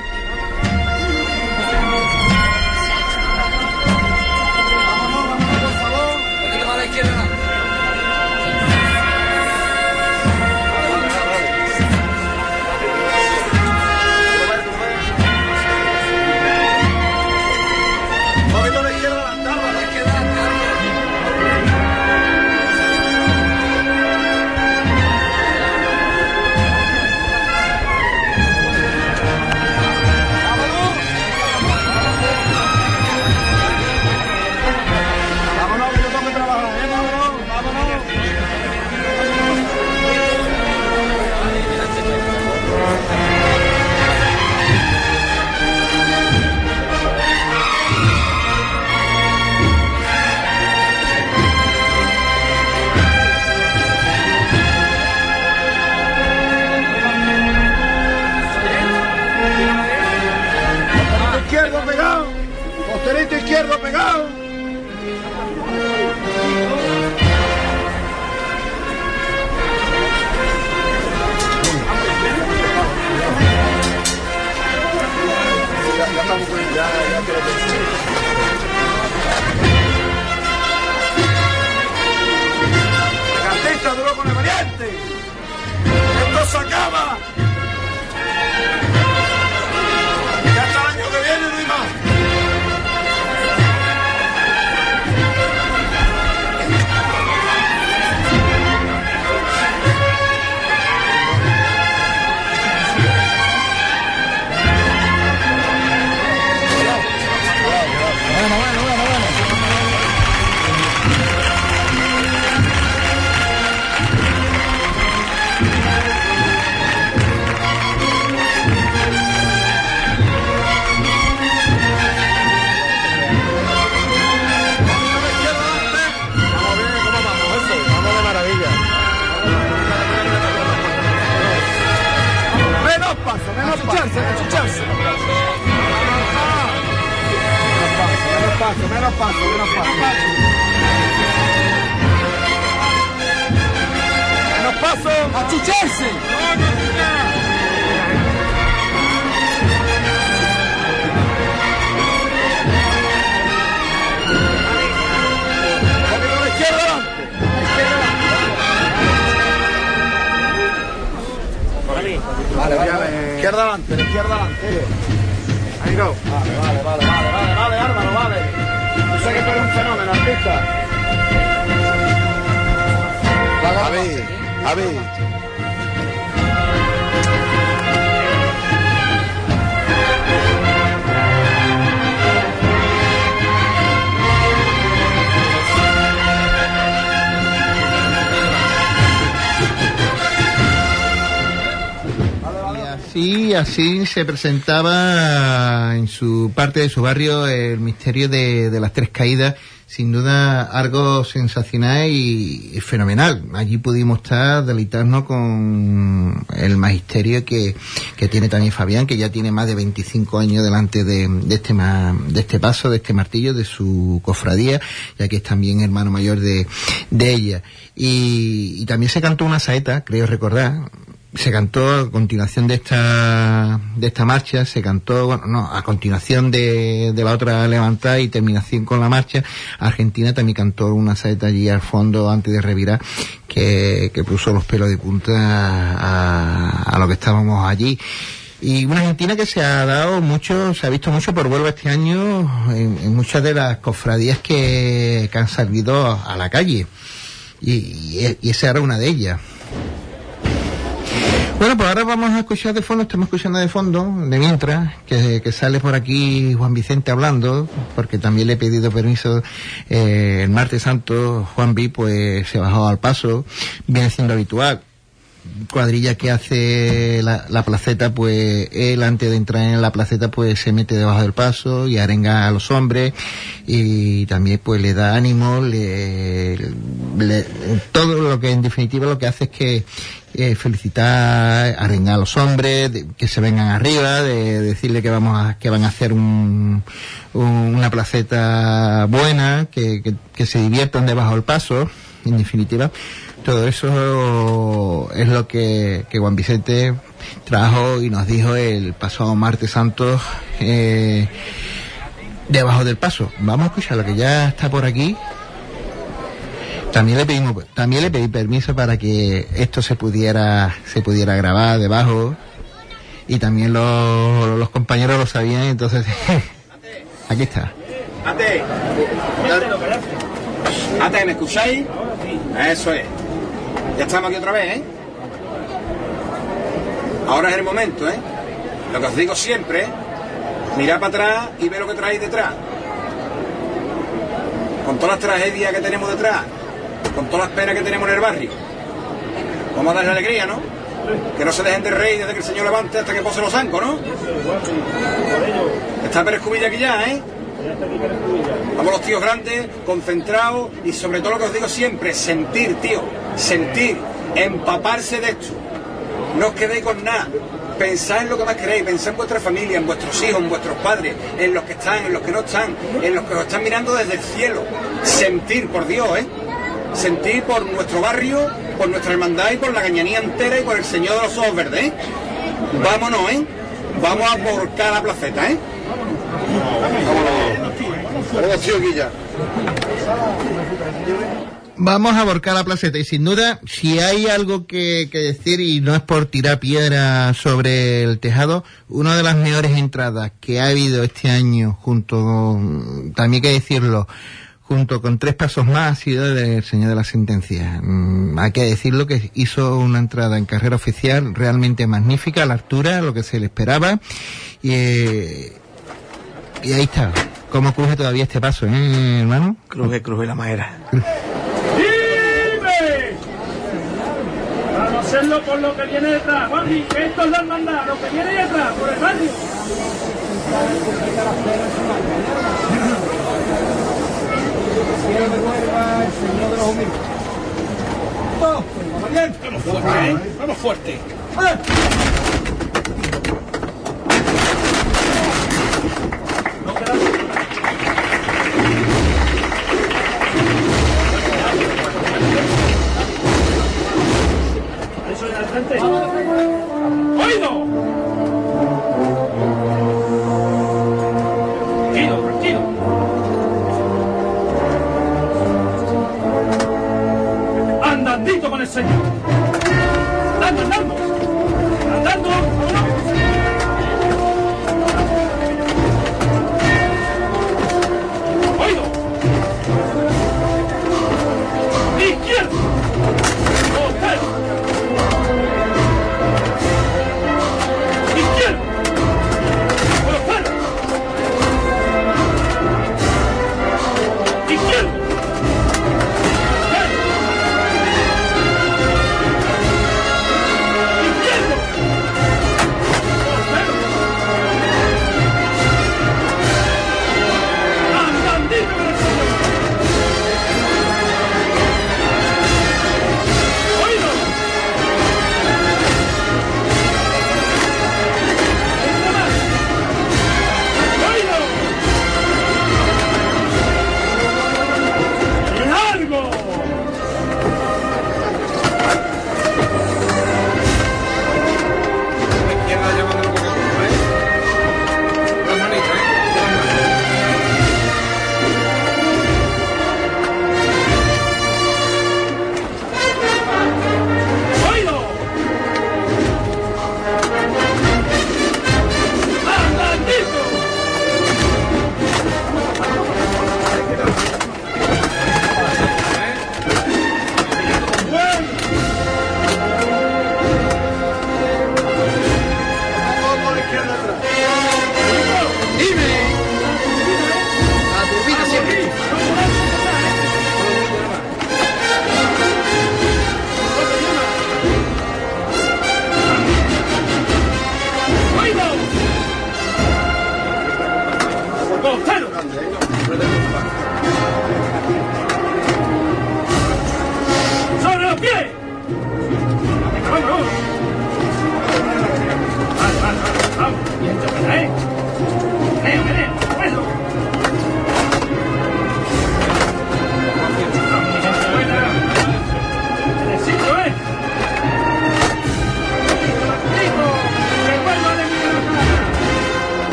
Así, se presentaba en su parte de su barrio el misterio de, las tres caídas. Sin duda algo sensacional y, fenomenal. Allí pudimos estar, deleitarnos con el magisterio que, que tiene también Fabián, que ya tiene más de 25 años delante de, este de este paso, de este martillo, de su cofradía, ya que es también hermano mayor de, de ella. Y, y también se cantó una saeta, creo recordar, se cantó a continuación de esta de esta marcha se cantó no a continuación de, de la otra levantada y terminación con la marcha Argentina también cantó una saeta allí al fondo antes de revirar que, que puso los pelos de punta a, a lo que estábamos allí y una Argentina que se ha dado mucho, se ha visto mucho por vuelo este año en, muchas de las cofradías que, que han salido a la calle. Y, y, y esa era una de ellas. Bueno, pues ahora vamos a escuchar de fondo, estamos escuchando de fondo, de mientras, que, sale por aquí Juan Vicente hablando, porque también le he pedido permiso eh, el martes santo, Juan B pues se bajó al paso, viene siendo habitual. Cuadrilla que hace la, la placeta, pues él antes de entrar en la placeta, pues se mete debajo del paso y arenga a los hombres y también pues le da ánimo, le- todo lo que en definitiva lo que hace es que eh, felicitar, arengar a los hombres, de- que se vengan arriba, de decirle que vamos a, que van a hacer un, un- una placeta buena, que, que, se diviertan debajo del paso, en definitiva. Todo eso es lo que, que Juan Vicente trajo y nos dijo el pasado martes santo eh, debajo del paso. Vamos a escuchar lo que ya está por aquí. También le pedimos, también le pedí permiso para que esto se pudiera, se pudiera grabar debajo. Y también los, los compañeros lo sabían, entonces aquí está. Ate. Ate, ¿me escucháis? Eso es. Ya estamos aquí otra vez, ¿eh? Ahora es el momento, ¿eh? Lo que os digo siempre, mirad para atrás y ve lo que traéis detrás. Con todas las tragedias que tenemos detrás, con todas las penas que tenemos en el barrio. Vamos a darle alegría, ¿no? Que no se dejen de reír desde que el Señor levante hasta que pose los zancos, ¿no? Está Pérez Cubilla aquí ya, ¿eh? Vamos los tíos grandes, concentrados y sobre todo lo que os digo siempre, sentir, tío, sentir, empaparse de esto. No os quedéis con nada. Pensad en lo que más queréis, pensad en vuestra familia, en vuestros hijos, en vuestros padres, en los que están, en los que no están, en los que os están mirando desde el cielo. Sentir, por Dios, ¿eh? Sentir por nuestro barrio, por nuestra hermandad y por la cañanía entera y por el Señor de los Ojos Verdes, ¿eh? Vámonos, ¿eh? Vamos a volcar la placeta, ¿eh? Vámonos. Vamos a volcar la placeta y sin duda, si hay algo que, que, decir y no es por tirar piedra sobre el tejado, una de las mejores entradas que ha habido este año, junto también hay que decirlo, junto con tres pasos más ha sido del Señor de la Sentencia. Mm, hay que decirlo que hizo una entrada en carrera oficial realmente magnífica, a la altura, lo que se le esperaba. Y, eh, y ahí está. ¿Cómo cruje todavía este paso, eh, hermano? Cruje, cruje la madera. Por lo que viene detrás, Juanji, que esto es la hermandad, lo que viene detrás, por el barrio. Quiero que vuelva el Señor de los humildes. Vamos bien, vamos fuerte, ¿eh? Vamos fuerte. Frente. ¡Oído! Señor. Andando, andando. Andando.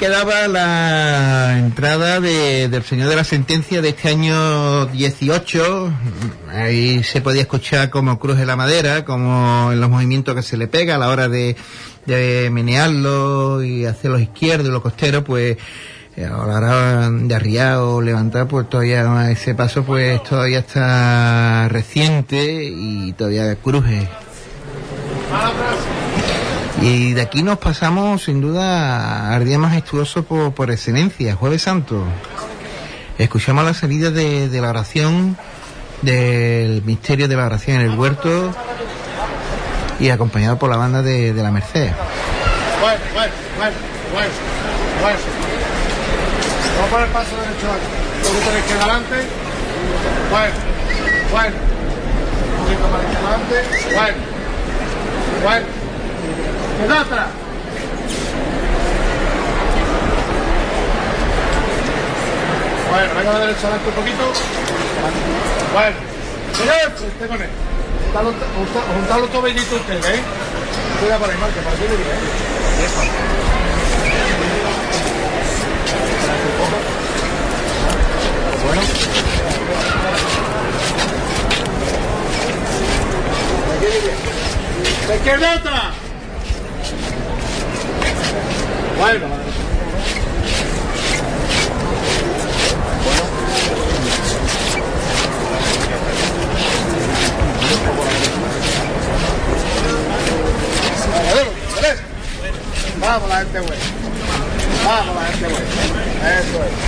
Quedaba la entrada de- del señor de la sentencia de este año 18. Ahí se podía escuchar como cruje la madera, como en los movimientos que se le pega a la hora de, de menearlo y hacer los izquierdos y los costeros, pues eh, a la hora de arriar o levantar, pues todavía ese paso pues todavía está reciente y todavía cruje. Y de aquí nos pasamos sin duda al día majestuoso por, por excelencia, Jueves Santo. Escuchamos la salida de, la oración, del misterio de la oración en el huerto y acompañado por la banda de, la Merced. Bueno, bueno, bueno, bueno. Vamos a poner el paso derecho aquí. Un poquito adelante. Bueno, bueno. Un poquito más adelante. Bueno, bueno. Atrás. Bueno, venga de derecha adelante un poquito. Bueno. Señor, usted con él. Juntad los- tobillitos ustedes, ¿eh? Cuida por ahí, Marco, para que le diga, ¿eh? Eso. Bueno. ¡De izquierda otra! Bueno. Vamos la gente buena. Vamos la gente buena. Eso es.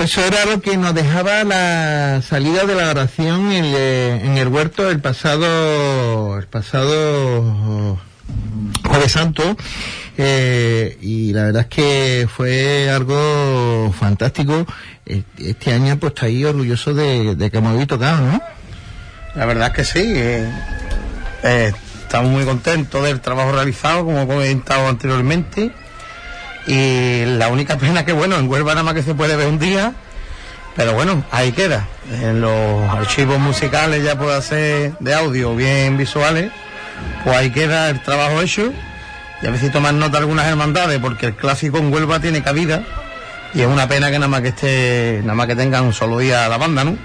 Pues eso era lo que nos dejaba la salida de la oración en, el- en el huerto el pasado, el pasado jueves santo. eh, y la verdad es que fue algo fantástico. Eh, Este año pues está ahí orgulloso de, que hemos tocado, ¿no? La verdad es que sí. eh, eh, estamos muy contentos del trabajo realizado, como he comentado anteriormente. Y la única pena que, bueno, en Huelva nada más que se puede ver un día. Pero bueno, ahí queda. En los archivos musicales, ya pueda ser de audio bien visuales, pues ahí queda el trabajo hecho. Y a ver si toman nota algunas hermandades, porque el clásico en Huelva tiene cabida. Y es una pena que nada más que esté, nada más que tengan un solo día la banda, ¿no?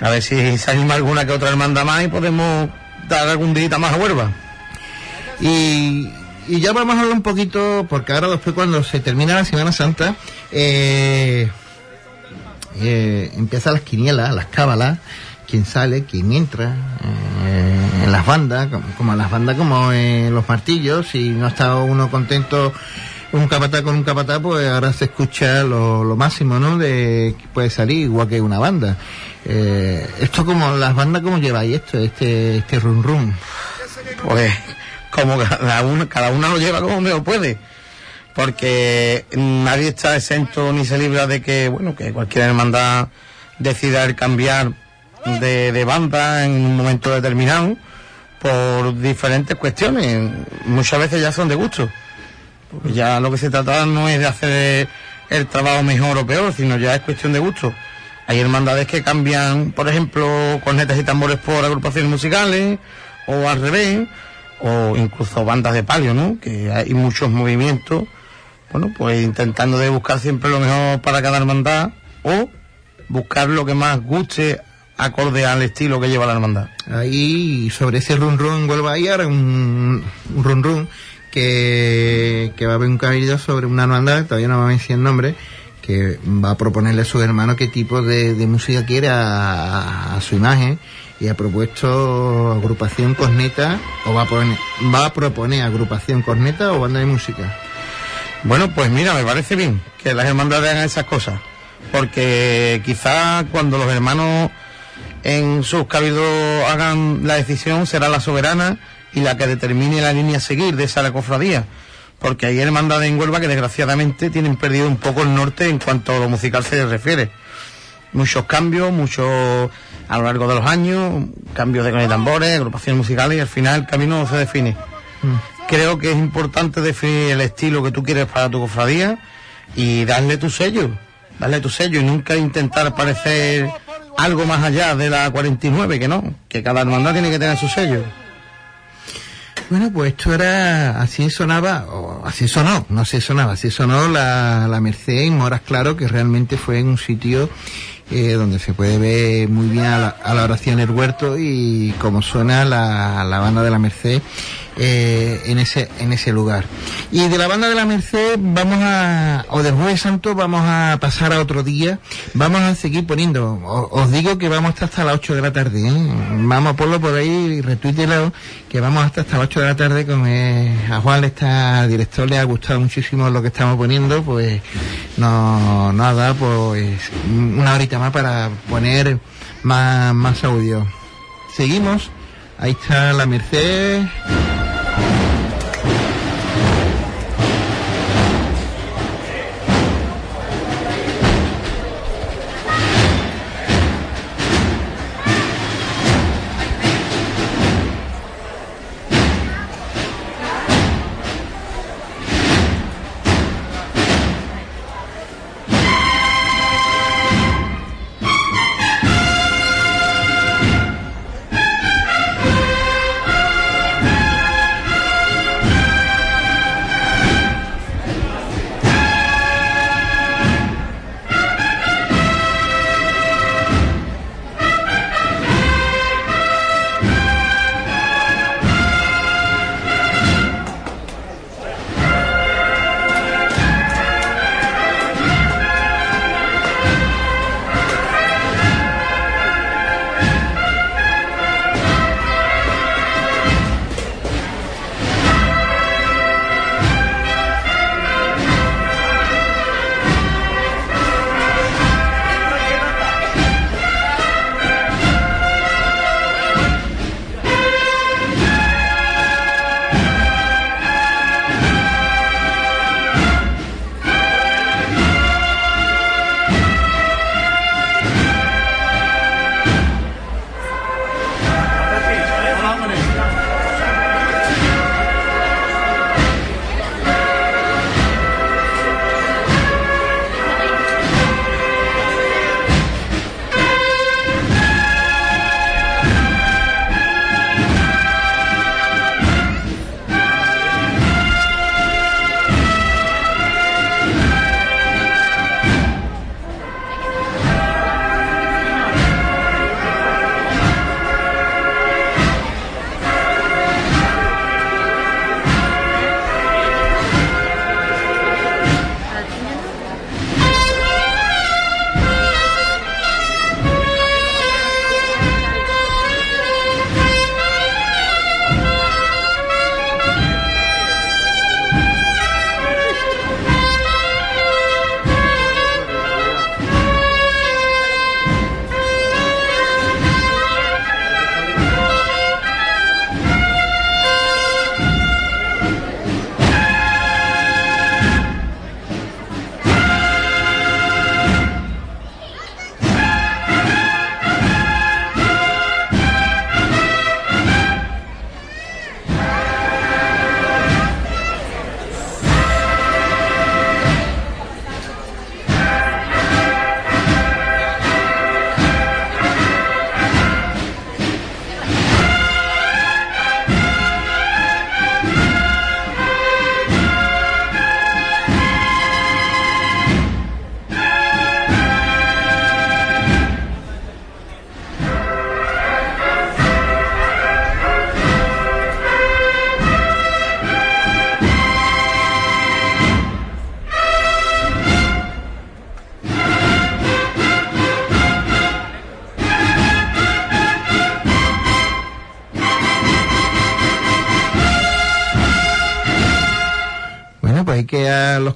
A ver si se anima alguna que otra hermandad más y podemos dar algún día más a Huelva. Y, y ya vamos a hablar un poquito, porque ahora después cuando se termina la Semana Santa, eh, eh, empiezan las quinielas, las cábalas, quién sale, quién entra, eh, en las bandas, como, como las bandas como en los martillos, si no está uno contento un capataz con un capataz, pues ahora se escucha lo, lo máximo, ¿no? De que puede salir igual que una banda. Eh, esto como las bandas, ¿cómo lleváis esto, este, este rum rum? Pues como cada uno, cada uno lo lleva como mejor puede. Porque nadie está exento ni se libra de que, bueno, que cualquier hermandad decida cambiar de, de banda en un momento determinado por diferentes cuestiones. Muchas veces ya son de gusto. Porque ya lo que se trata no es de hacer el trabajo mejor o peor, sino ya es cuestión de gusto. Hay hermandades que cambian, por ejemplo, cornetas y tambores por agrupaciones musicales, o al revés, o incluso bandas de palio, ¿no? Que hay muchos movimientos, bueno, pues intentando de buscar siempre lo mejor para cada hermandad, o buscar lo que más guste acorde al estilo que lleva la hermandad. Ahí sobre ese run run vuelvo a ir un, un run run que, va a haber un cabildo sobre una hermandad, todavía no me decir el nombre, que va a proponerle a su hermano qué tipo de, música quiere a su imagen y ha propuesto agrupación corneta o va a poner, va a proponer agrupación corneta o banda de música. Bueno, pues mira, me parece bien que las hermandades hagan esas cosas, porque quizá cuando los hermanos en sus cabildos hagan la decisión será la soberana y la que determine la línea a seguir de esa cofradía, porque hay hermandades en Huelva que desgraciadamente tienen perdido un poco el norte en cuanto a lo musical se refiere. Muchos cambios, muchos a lo largo de los años, cambios de con tambores, agrupaciones musicales y al final el camino no se define. Creo que es importante definir el estilo que tú quieres para tu cofradía y darle tu sello, darle tu sello y nunca intentar parecer algo más allá de la 49, que no, que cada hermandad tiene que tener su sello. Bueno, pues esto era, así sonaba, o así sonó, no sé sonaba, así sonó la, la Merced en Moras Claro, que realmente fue en un sitio eh, donde se puede ver muy bien a la, a la oración el huerto y cómo suena la, la banda de la Merced eh, en ese en ese lugar. Y de la banda de la Merced vamos a, o del Jueves Santo vamos a pasar a otro día, vamos a seguir poniendo, os digo que vamos hasta, hasta las 8 de la tarde, ¿eh? vamos a ponerlo por ahí y que vamos hasta, hasta las 8 de la tarde con eh, a Juan le está, director le ha gustado muchísimo lo que estamos poniendo, pues no, nos ha dado pues una horita más para poner más, más audio. Seguimos, ahí está la Merced.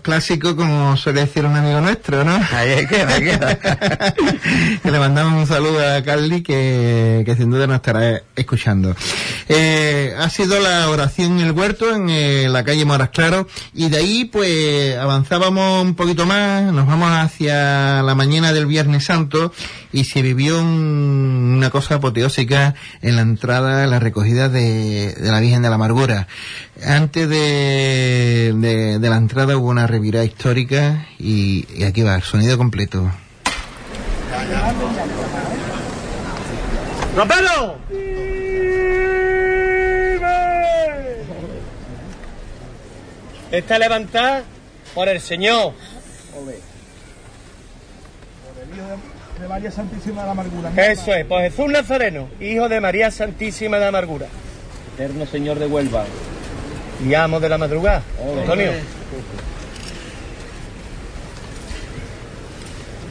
Los clásicos, como suele decir un amigo nuestro, ¿no? Ahí queda, queda. que le mandamos un saludo a Carly, que, que sin duda nos estará escuchando. Eh, ha sido la oración en el huerto, en eh, la calle Moras Claro, y de ahí, pues, avanzábamos un poquito más, nos vamos hacia la mañana del Viernes Santo, y se vivió un- una cosa apoteósica en la entrada, en la recogida de, de la Virgen de la Amargura. Antes de, de, de la entrada hubo una revirada histórica y, y aquí va, el sonido completo. ¡Ropero! Está levantada por el Señor. De María Santísima de la Amargura. Eso es, por Jesús Nazareno, hijo de María Santísima de Amargura. Eterno Señor de Huelva. Y amo de la madrugada. Antonio.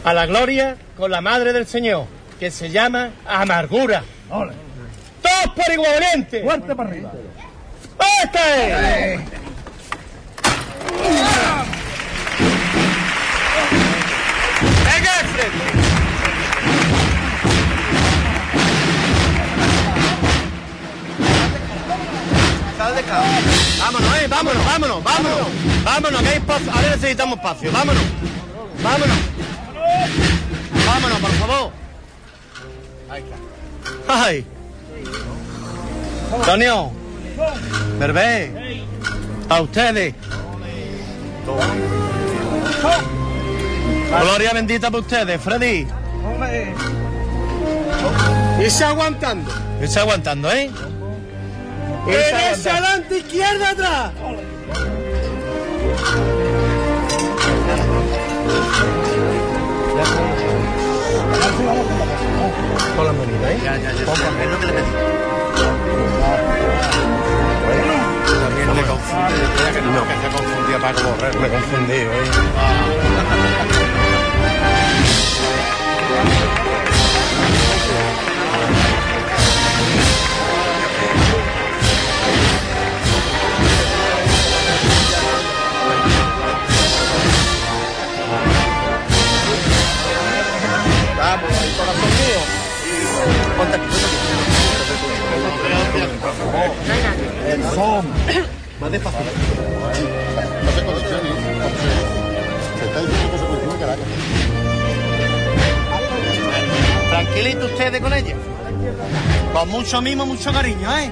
A la gloria con la madre del Señor, que se llama Amargura. Todos por igualmente. Fuerte para arriba. ¡Este! ¡Venga de Vámonos, eh, vámonos, vámonos, vámonos. Vámonos, que hay espacio. Ahora necesitamos espacio. Vámonos. Vámonos. Vámonos, por favor. Ahí está. Ay. Antonio. Berbé. A ustedes. Gloria bendita para ustedes, Freddy. Irse aguantando. Irse aguantando, ¿eh? Derecha adelante, izquierda atrás. Con la moneda, ¿eh? Ya, ya, ya. Es lo que le pedí. También me confundí. No, que se confundía para correr. Me confundí, ¿eh? El son. No se está diciendo que se. Tranquilito ustedes con ella. Con mucho mimo, mucho cariño, ¿eh?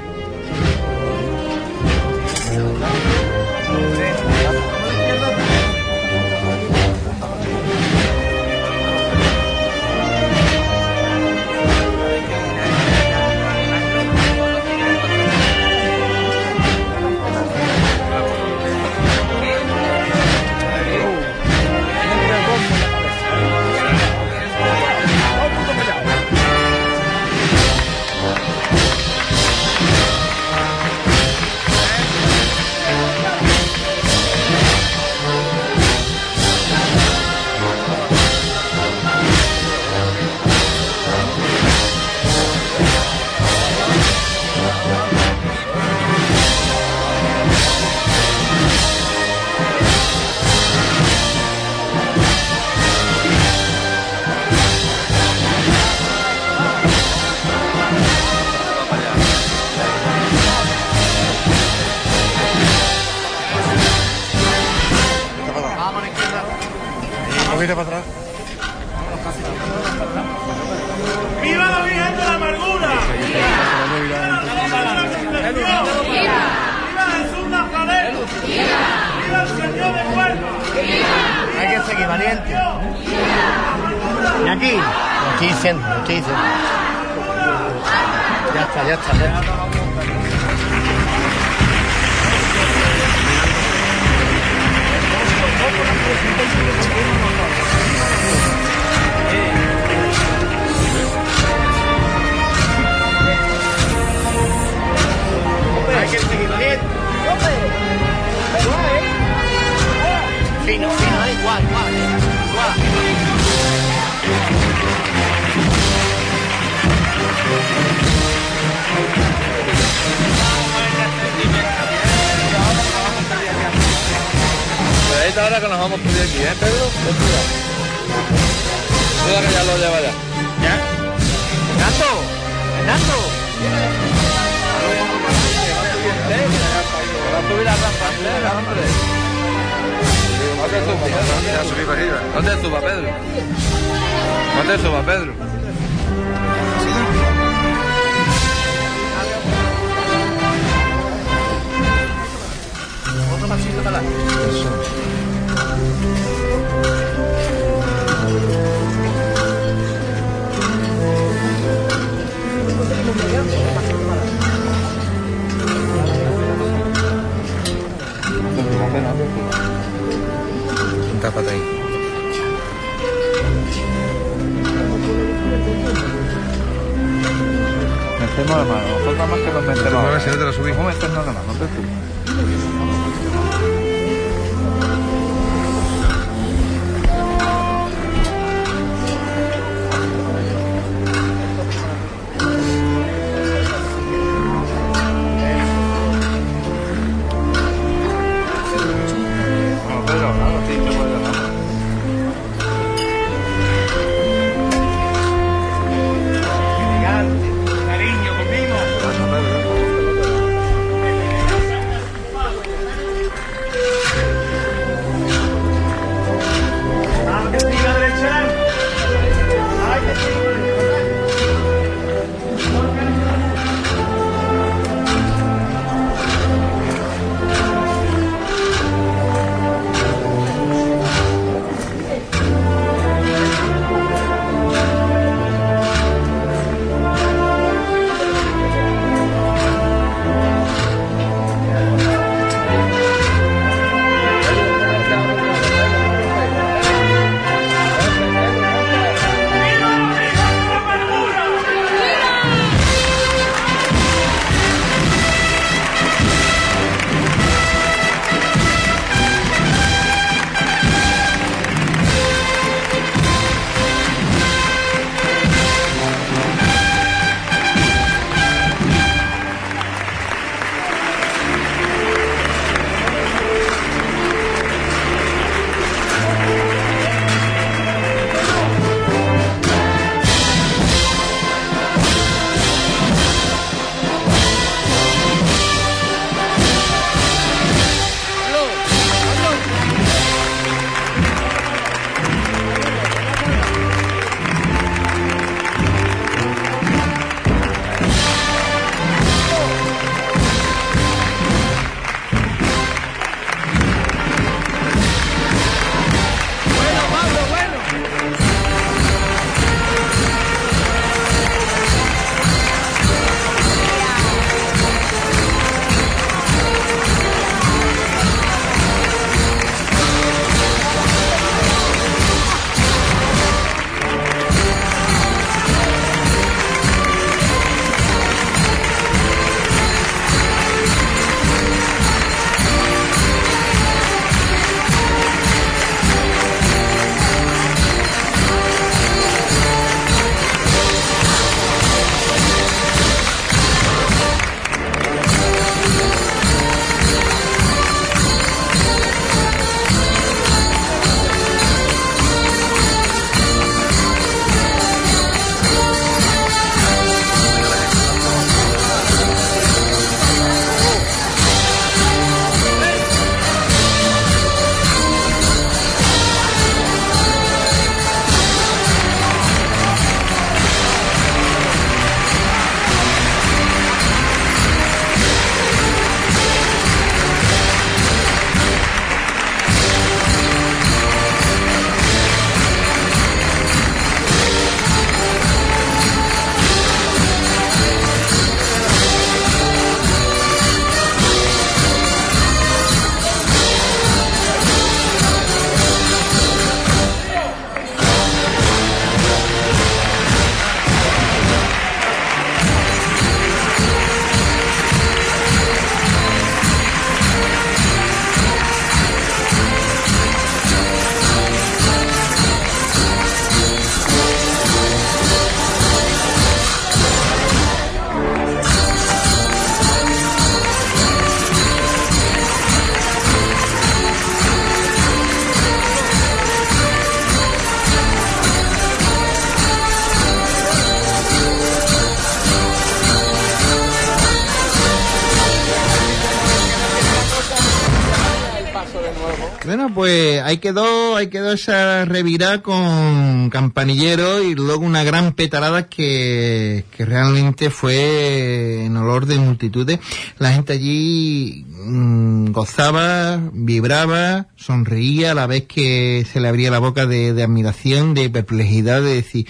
Bueno, pues ahí quedó, ahí quedó esa revirá con Campanillero y luego una gran petarada que, realmente fue en olor de multitudes. La gente allí mm, gozaba, vibraba, sonreía a la vez que se le abría la boca de, de admiración, de perplejidad, de decir,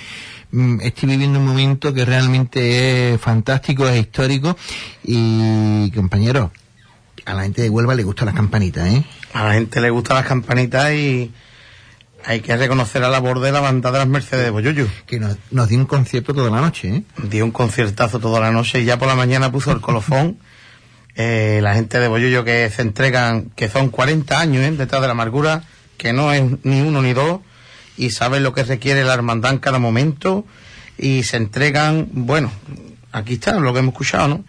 mm, estoy viviendo un momento que realmente es fantástico, es histórico y compañeros, a la gente de Huelva le gustan las campanitas, ¿eh? A la gente le gustan las campanitas y hay que reconocer la labor de la banda de las Mercedes de Boyuyu. Que nos, nos dio un concierto toda la noche, ¿eh? Dio un conciertazo toda la noche y ya por la mañana puso el colofón. Eh, la gente de Boyuyo que se entregan, que son 40 años ¿eh? detrás de la amargura, que no es ni uno ni dos, y saben lo que requiere la hermandad en cada momento, y se entregan, bueno, aquí está lo que hemos escuchado, ¿no?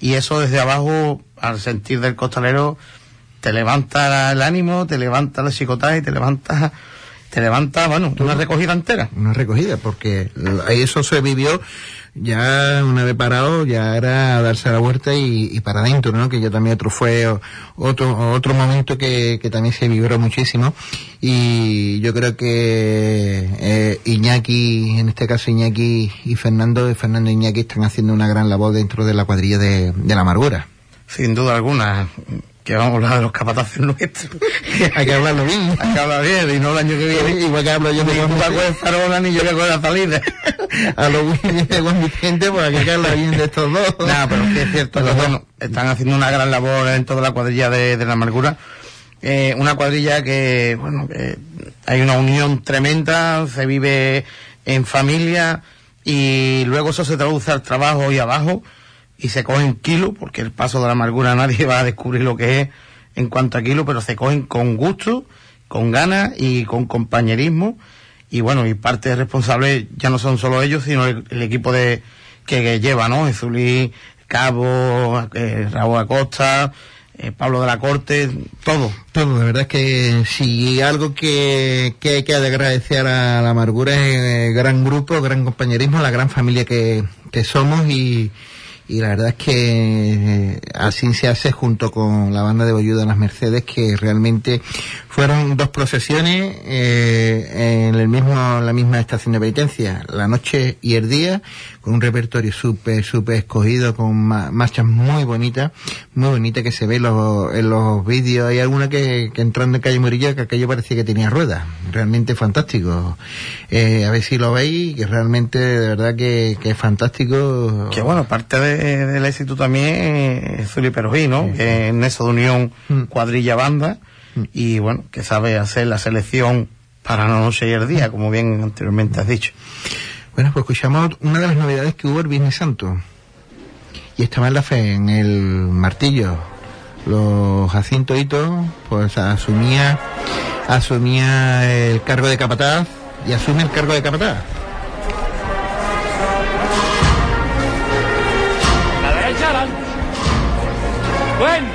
Y eso desde abajo, al sentir del costalero, te levanta el ánimo, te levanta la psicotaje, te levanta, te levanta, bueno, una recogida entera. Una recogida, porque eso se vivió ya una vez parado, ya era darse la vuelta y, y para adentro, ¿no? Que ya también otro fue otro, otro momento que, que también se vibró muchísimo. Y yo creo que eh, Iñaki, en este caso Iñaki y Fernando, Fernando e Iñaki están haciendo una gran labor dentro de la cuadrilla de, de la amargura. Sin duda alguna que vamos a hablar de los capataces nuestros. Hay que hablarlo bien. Hay que hablar bien, y no el año que viene. Igual que hablo yo de te acuerdas de Farola, ni yo me acuerdo de salida. a los Williams de Juan Vicente, pues hay que hablar bien de estos dos. Nada, pero sí es cierto que, bueno, están haciendo una gran labor en toda la cuadrilla de, de la amargura. Eh, una cuadrilla que, bueno, que hay una unión tremenda, se vive en familia y luego eso se traduce al trabajo y abajo y se cogen kilos, porque el paso de la amargura nadie va a descubrir lo que es en cuanto a kilos, pero se cogen con gusto, con ganas y con compañerismo. Y bueno, y parte responsable ya no son solo ellos, sino el, equipo de que, lleva, ¿no? Jesús Cabo, eh, Raúl Acosta, eh, Pablo de la Corte, todo. Todo, de verdad es que si algo que, que hay que agradecer a la amargura es el gran grupo, el gran compañerismo, la gran familia que, que somos y, y la verdad es que eh, así se hace junto con la banda de Bolluda en las Mercedes que realmente fueron dos procesiones eh, en el mismo la misma estación de penitencia la noche y el día con un repertorio súper súper escogido con ma marchas muy bonitas muy bonitas que se ve los, en los vídeos. Hay alguna que, que entrando en calle Murillo que aquello parecía que tenía ruedas. Realmente fantástico. Eh, a ver si lo veis que realmente de verdad que, que es fantástico. Que bueno parte de del éxito también es ¿no? Sí, sí. Que en eso de unión cuadrilla banda mm. y bueno, que sabe hacer la selección para la noche y el día, como bien anteriormente has dicho. Bueno, pues escuchamos una de las novedades que hubo el Viernes Santo. Y estaba en la fe, en el martillo. Los Jacinto Hito, pues asumía, asumía el cargo de capataz y asume el cargo de capataz. Bueno.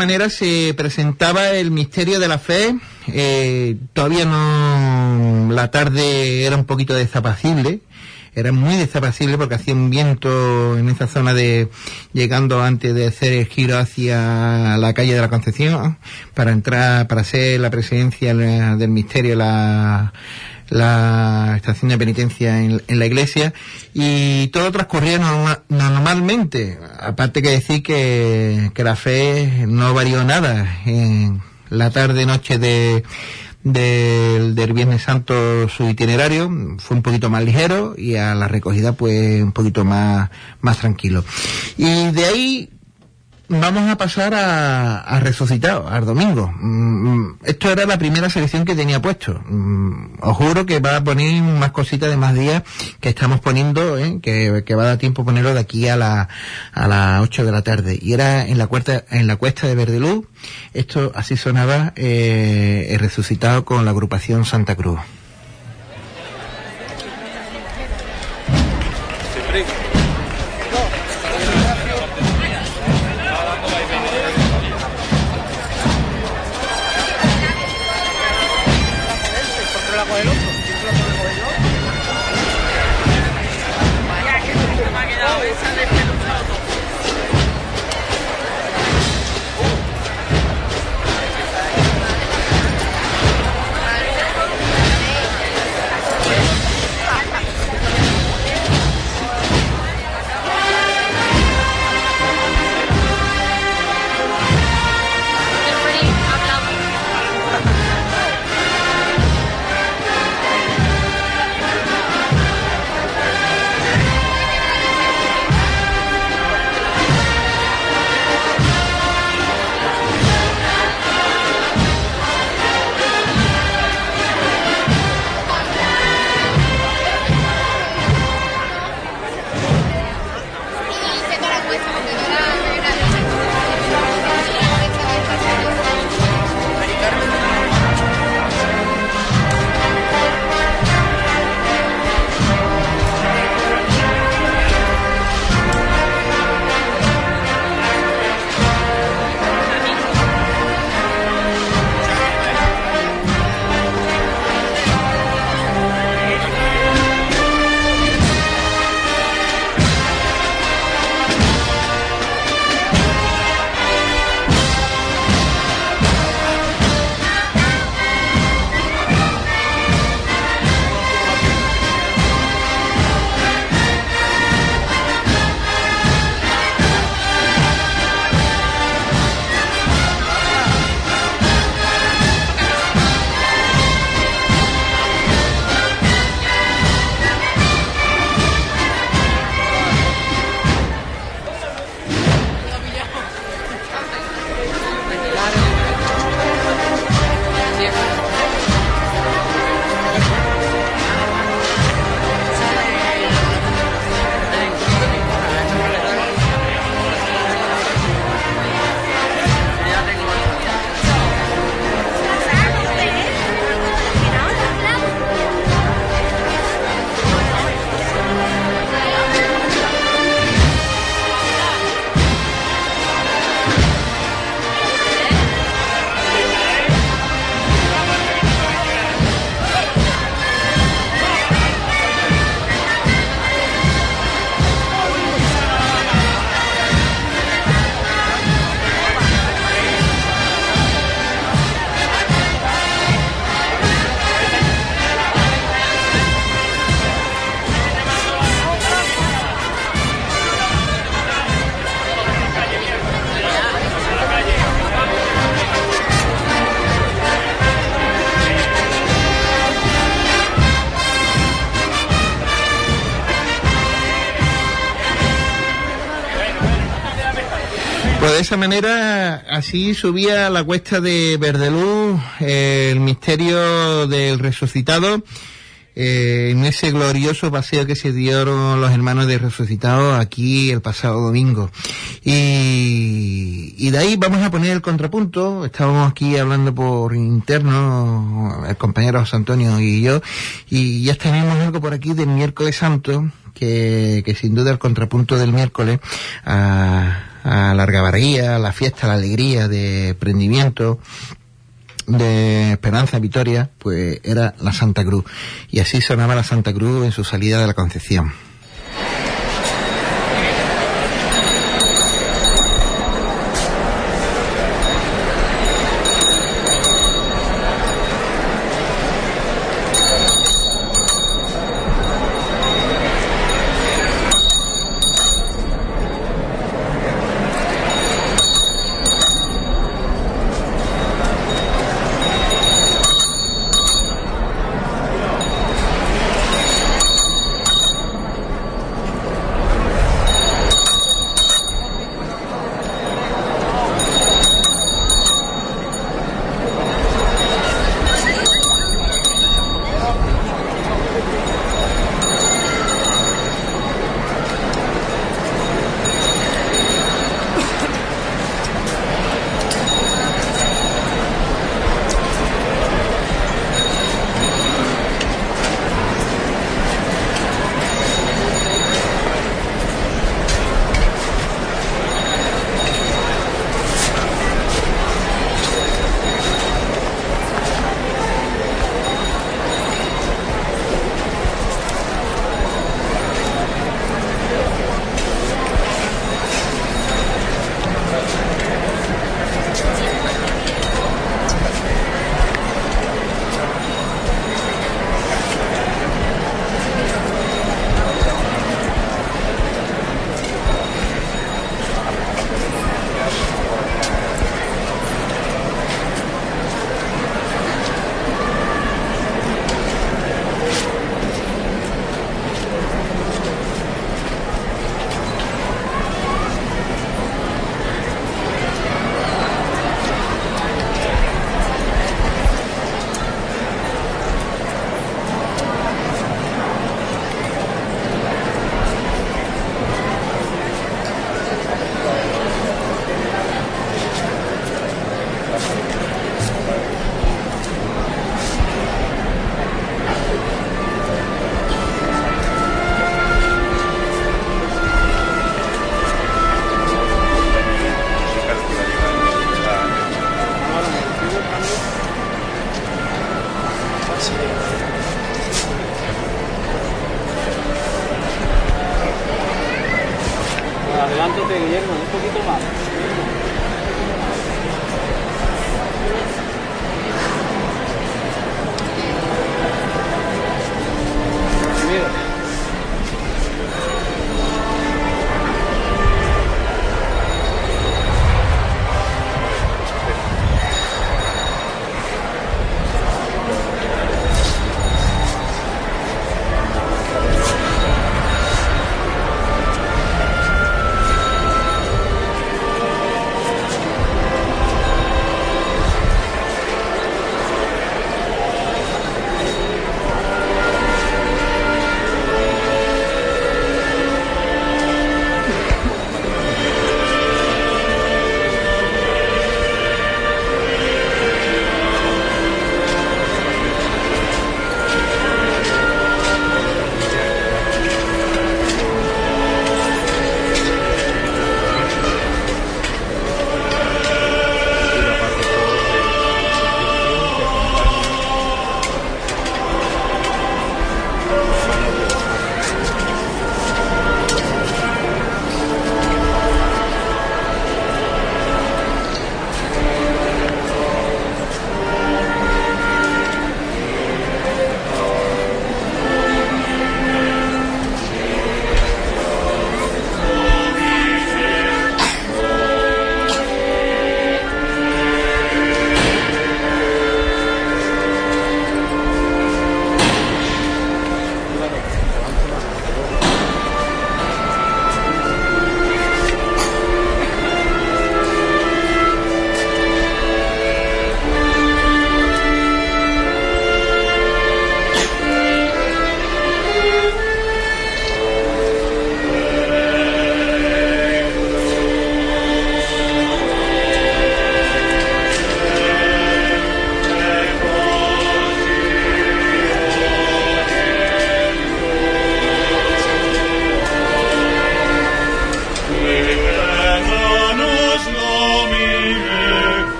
Manera se presentaba el misterio de la fe. Eh, todavía no. La tarde era un poquito desapacible. Era muy desapacible porque hacía un viento en esa zona de. llegando antes de hacer el giro hacia la calle de la Concepción para entrar, para hacer la presencia la- del misterio, la la estación de penitencia en, la iglesia y todo transcurría norma- normalmente. Aparte que decir que, que la fe no varió nada en la tarde noche de del, del Viernes Santo su itinerario fue un poquito más ligero y a la recogida pues un poquito más más tranquilo y de ahí Vamos a pasar a, a Resucitado, al domingo. Mm, esto era la primera selección que tenía puesto. Mm, os juro que va a poner más cositas de más días que estamos poniendo, ¿eh? que, va a dar tiempo ponerlo de aquí a, a las 8 de la tarde. Y era en la, cuarta, en la cuesta de Verdeluz. Esto así sonaba eh, Resucitado con la agrupación Santa Cruz. Esa manera, así subía la cuesta de Verdeluz eh, el misterio del resucitado eh, en ese glorioso paseo que se dieron los hermanos de resucitado aquí el pasado domingo. Y, y de ahí vamos a poner el contrapunto. Estábamos aquí hablando por interno, el compañero José Antonio y yo, y ya tenemos algo por aquí del miércoles santo, que, sin duda el contrapunto del miércoles a, a la algarabía, a la fiesta, la alegría de prendimiento, de Esperanza Vitoria, pues era la Santa Cruz. Y así sonaba la Santa Cruz en su salida de la Concepción.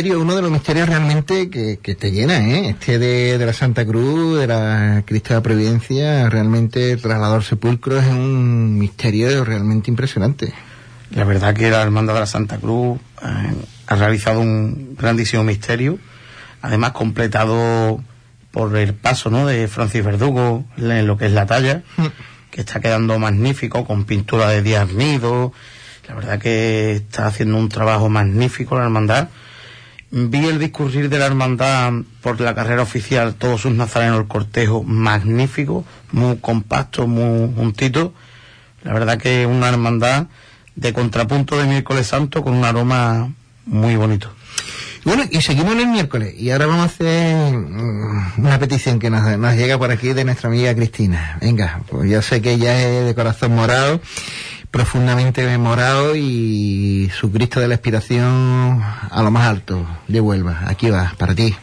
Misterio, uno de los misterios realmente que, que te llena, ¿eh? Este de, de la Santa Cruz, de la Cristo de la Providencia, realmente trasladar al sepulcro es un misterio realmente impresionante. La verdad que la Hermandad de la Santa Cruz eh, ha realizado un grandísimo misterio, además completado por el paso ¿no? de Francis Verdugo en lo que es la talla, que está quedando magnífico, con pintura de Díaz Nido. La verdad que está haciendo un trabajo magnífico la hermandad. Vi el discurrir de la hermandad por la carrera oficial, todos sus nazarenos, el cortejo magnífico, muy compacto, muy juntito. La verdad que una hermandad de contrapunto de miércoles santo con un aroma muy bonito. Bueno, y seguimos en el miércoles. Y ahora vamos a hacer mm, una petición que nos, nos llega por aquí de nuestra amiga Cristina. Venga, pues yo sé que ella es de corazón morado, profundamente morado y su Cristo de la Expiración a lo más alto de Huelva. Aquí va, para ti.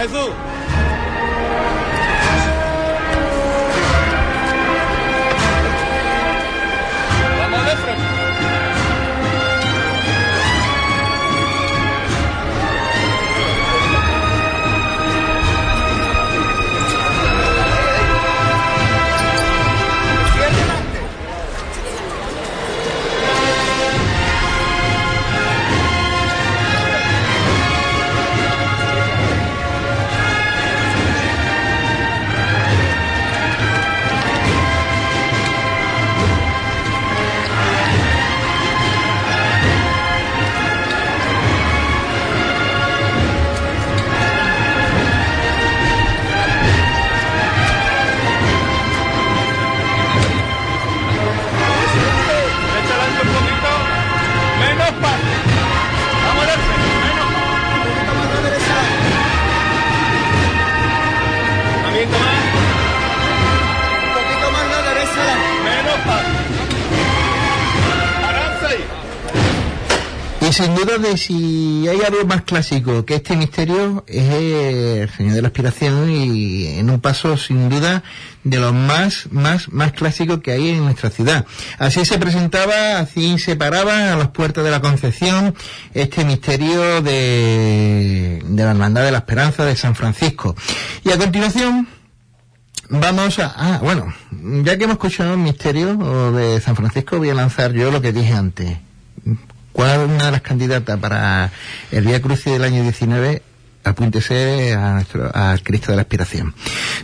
Un poquito Sin duda de si hay algo más clásico que este misterio es el Señor de la Aspiración y en un paso sin duda de los más, más, más clásicos que hay en nuestra ciudad. Así se presentaba, así se paraba a las puertas de la Concepción este misterio de, de la Hermandad de la Esperanza de San Francisco. Y a continuación, Vamos a, ah, bueno, ya que hemos escuchado el misterio de San Francisco, voy a lanzar yo lo que dije antes. ¿Cuál es una de las candidatas para el Día Crucis del año 19? Apúntese a nuestro, al Cristo de la Aspiración.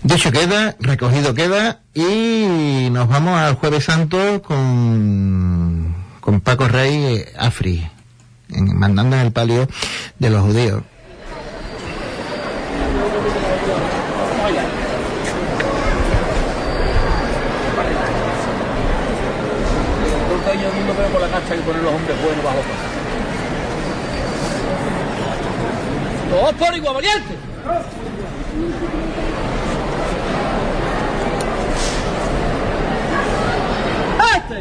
Dicho queda, recogido queda, y nos vamos al Jueves Santo con, con Paco Rey eh, Afri, en- mandando en el palio de los judíos. Todo el la cancha que ponen los hombres buenos bajo casa. Todos por igual, valiente. Este.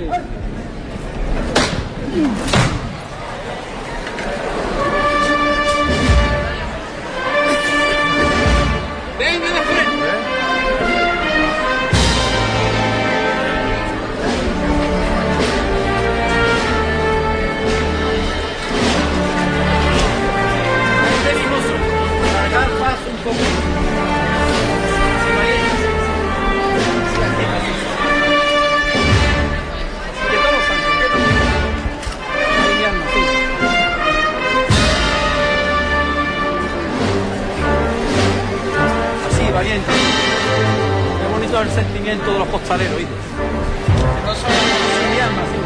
El sentimiento de los costaleros, ¿viste? Que no son sí.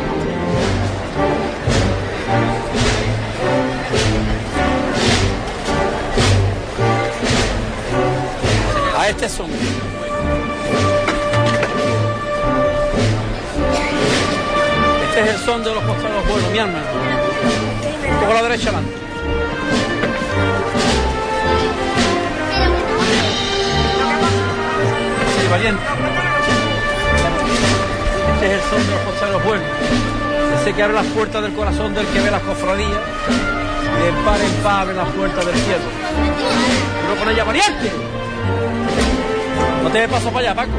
A este son. Este es el son de los costados buenos, mi alma. Un a la derecha adelante. Valiente. Este es el son de los costados buenos. Ese que abre las puertas del corazón del que ve las cofradías. De par en par abre las puertas del cielo. Pero con ella, valiente. No te paso para allá, Paco.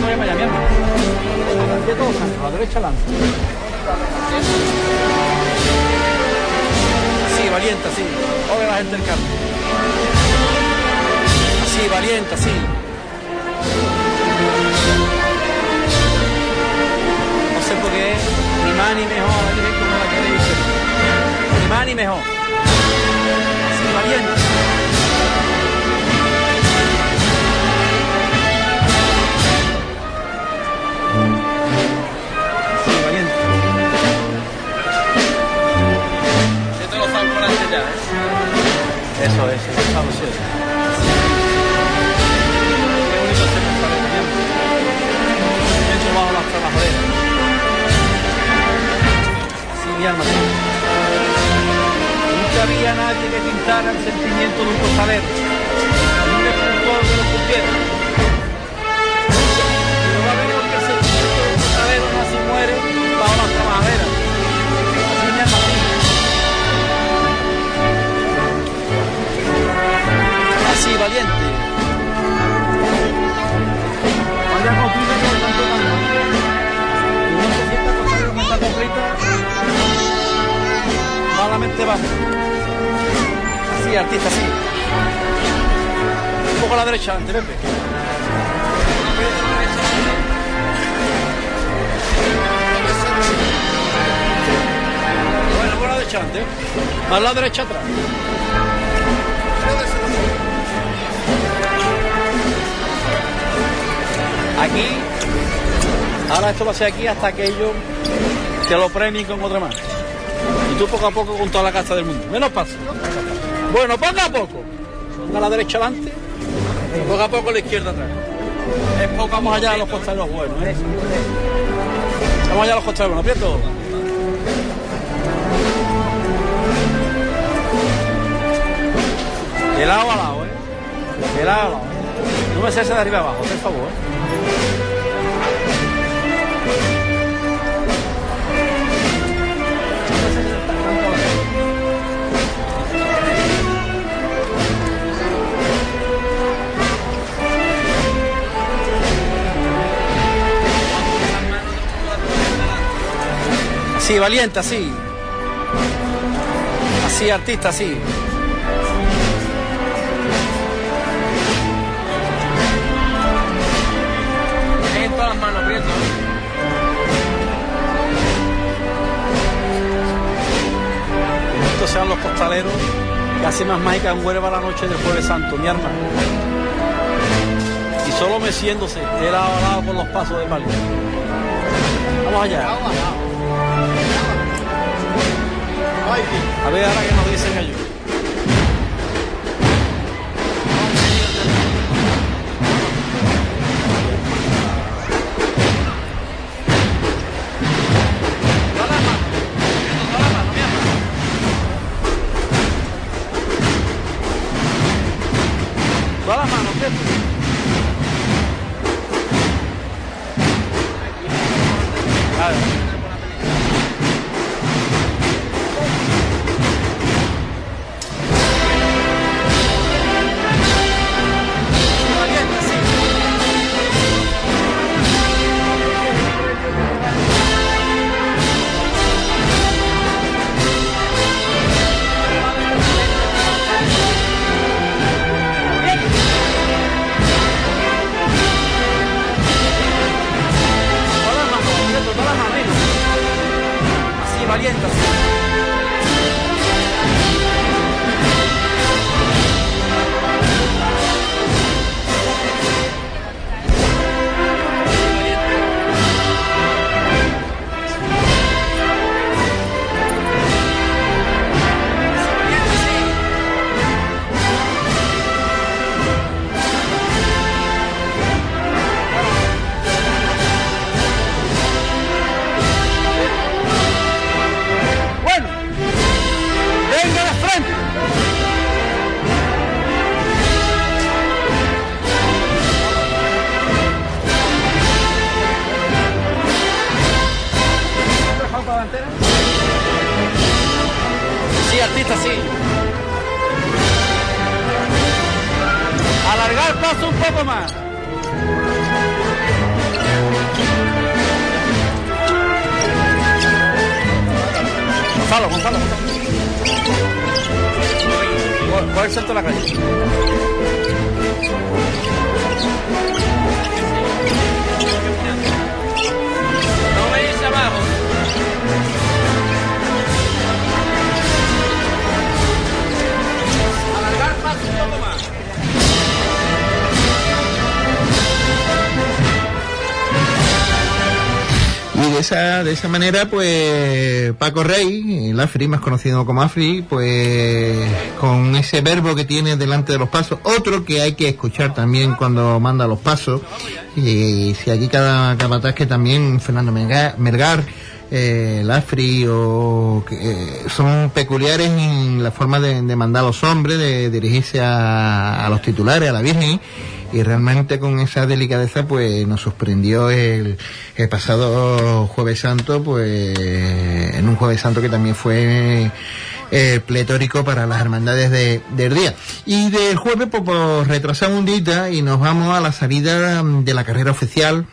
No vayas para allá, mierda. Todos, a la derecha adelante. Así, valiente, así. Oye la gente del campo. Así, valiente, así. No sé por qué, ni más ni mejor, la Virgen como la queréis. Ni más ni mejor. Así, ya, ¿eh? Eso es, eso es mi alma Nunca había nadie que pintara el sentimiento de un cosaver, ni un que el sentimiento de un no muere para. Así valiente. Con tanto tanto. Y no se con la completa trabajaderas. artista, así. Un poco a la derecha, adelante, Pepe. Bueno, por la derecha, adelante. Más la derecha atrás. Aquí, ahora esto va a ser aquí hasta que ellos te lo premien con otra mano. Y tú poco a poco con toda la casa del mundo. Menos paso. Bueno, poco a poco. Ponga la derecha adelante, poco a poco la izquierda atrás. Es poco, vamos allá a los costaderos buenos. ¿eh? Vamos allá a los costaderos buenos, aprieto. De lado a lado, ¿eh? De lado a lado. No me cese de arriba abajo, por favor. Así, valiente, así. Así, artista, así. En todas las manos, Prieto. Estos sean los costaleros que hace más mágica en Huelva la noche del Jueves Santo, mi arma. Y solo meciéndose de lado a lado por los pasos de palio. Vamos allá. A ver ahora que nos dicen ellos. De esa, manera, pues Paco Rey, el Afri, más conocido como Afri, pues con ese verbo que tiene delante de los pasos, otro que hay que escuchar también cuando manda los pasos, y si aquí cada capataz que también Fernando Melgar, eh, Afri o eh, son peculiares en la forma de, de mandar a los hombres, de dirigirse a, a los titulares, a la Virgen y realmente con esa delicadeza pues nos sorprendió el, pasado jueves santo pues en un jueves santo que también fue eh, pletórico para las hermandades de, del día. Y del jueves pues, pues retrasamos un día y nos vamos a la salida de la carrera oficial.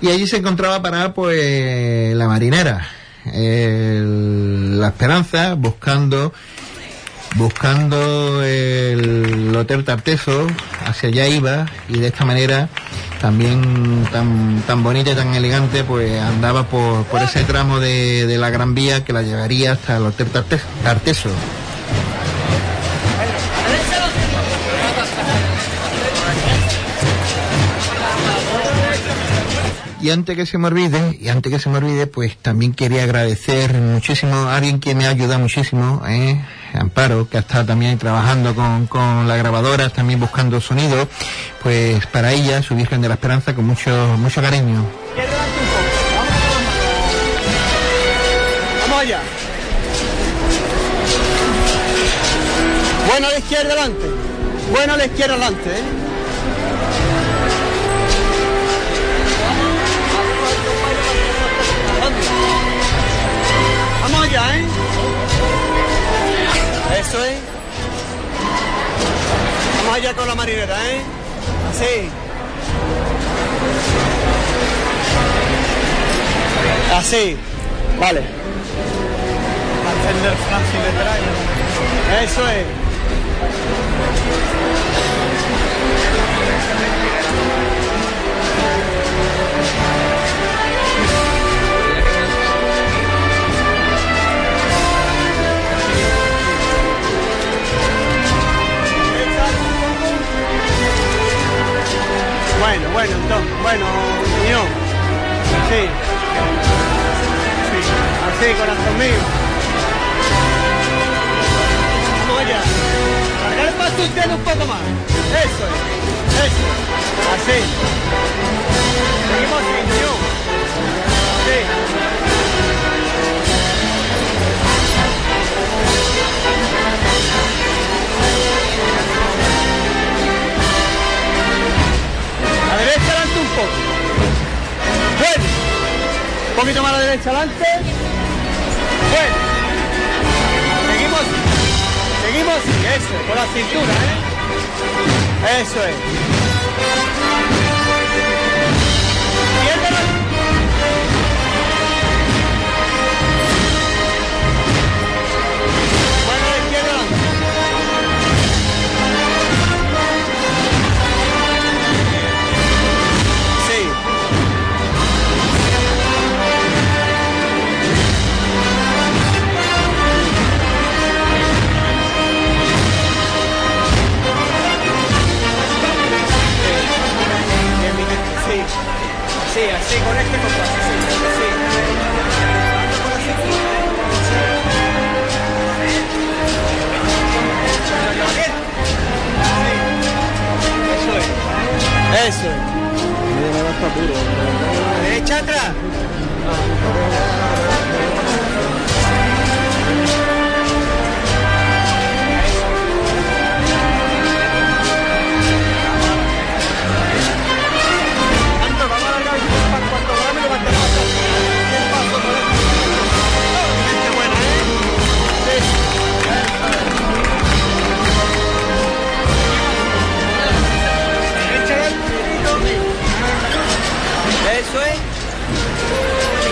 Y allí se encontraba para pues la marinera la esperanza buscando buscando el Hotel Tarteso, hacia allá iba y de esta manera también tan, tan bonita y tan elegante, pues andaba por, por ese tramo de, de la Gran Vía que la llevaría hasta el Hotel Tarte- Tarteso. Y antes que se me olvide, y antes que se me olvide, pues también quería agradecer muchísimo a alguien que me ha ayudado muchísimo, ¿eh? Amparo, que ha estado también trabajando con, con las grabadoras, también buscando sonido, pues para ella, su Virgen de la Esperanza, con mucho, mucho cariño. Vamos allá. Bueno a la izquierda adelante. Bueno a la izquierda adelante, ¿eh? Allá, ¿eh? Eso es. Vamos allá con la marinera, ¿eh? Así. Así. Vale. Encender Francis detrás. Eso es. Poquito más a la derecha adelante. Bueno. Seguimos. Seguimos. Eso, con la cintura, ¿eh? Eso es. Sí, así, con este compás, sí, sí. Eso es. Eso es. Derecha atrás.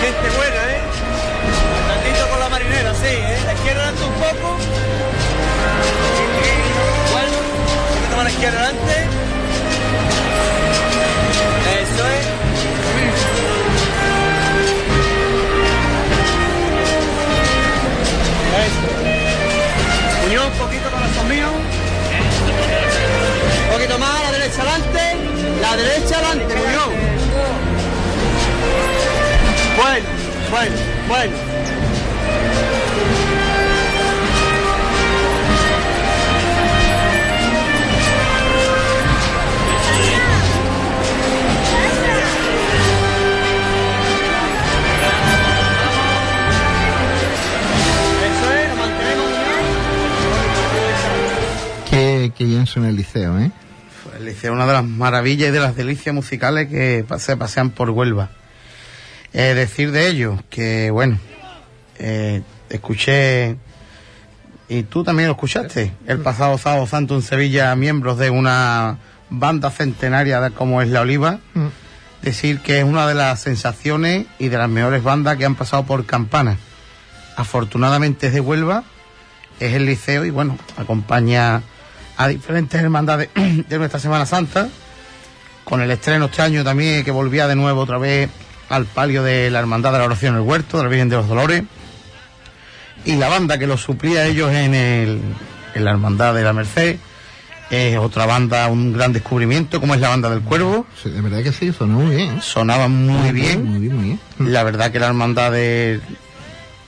Gente buena, ¿eh? Tantito con la marinera, sí, ¿eh? La izquierda adelante un poco. Igual. Un poquito más la izquierda adelante. Eso es. Eso. Muñoz, un poquito corazón mío. Un poquito más, la derecha adelante. La derecha adelante, Muñoz. Bueno, bueno. Eso es, lo mantenemos Qué, qué bien suena el liceo, ¿eh? El liceo es una de las maravillas y de las delicias musicales que se pasean por Huelva. Eh, decir de ellos que, bueno, eh, escuché, y tú también lo escuchaste, el pasado sábado santo en Sevilla, miembros de una banda centenaria como es La Oliva, decir que es una de las sensaciones y de las mejores bandas que han pasado por Campana. Afortunadamente es de Huelva es el liceo y bueno, acompaña a diferentes hermandades de nuestra Semana Santa, con el estreno este año también que volvía de nuevo otra vez al palio de la Hermandad de la Oración en el Huerto, de la Virgen de los Dolores, y la banda que los suplía a ellos en, el, en la Hermandad de la Merced, es otra banda, un gran descubrimiento, como es la banda del Cuervo. de verdad que sí, sonó muy bien. Sonaba muy bien. Muy bien, muy bien. La verdad que la hermandad de,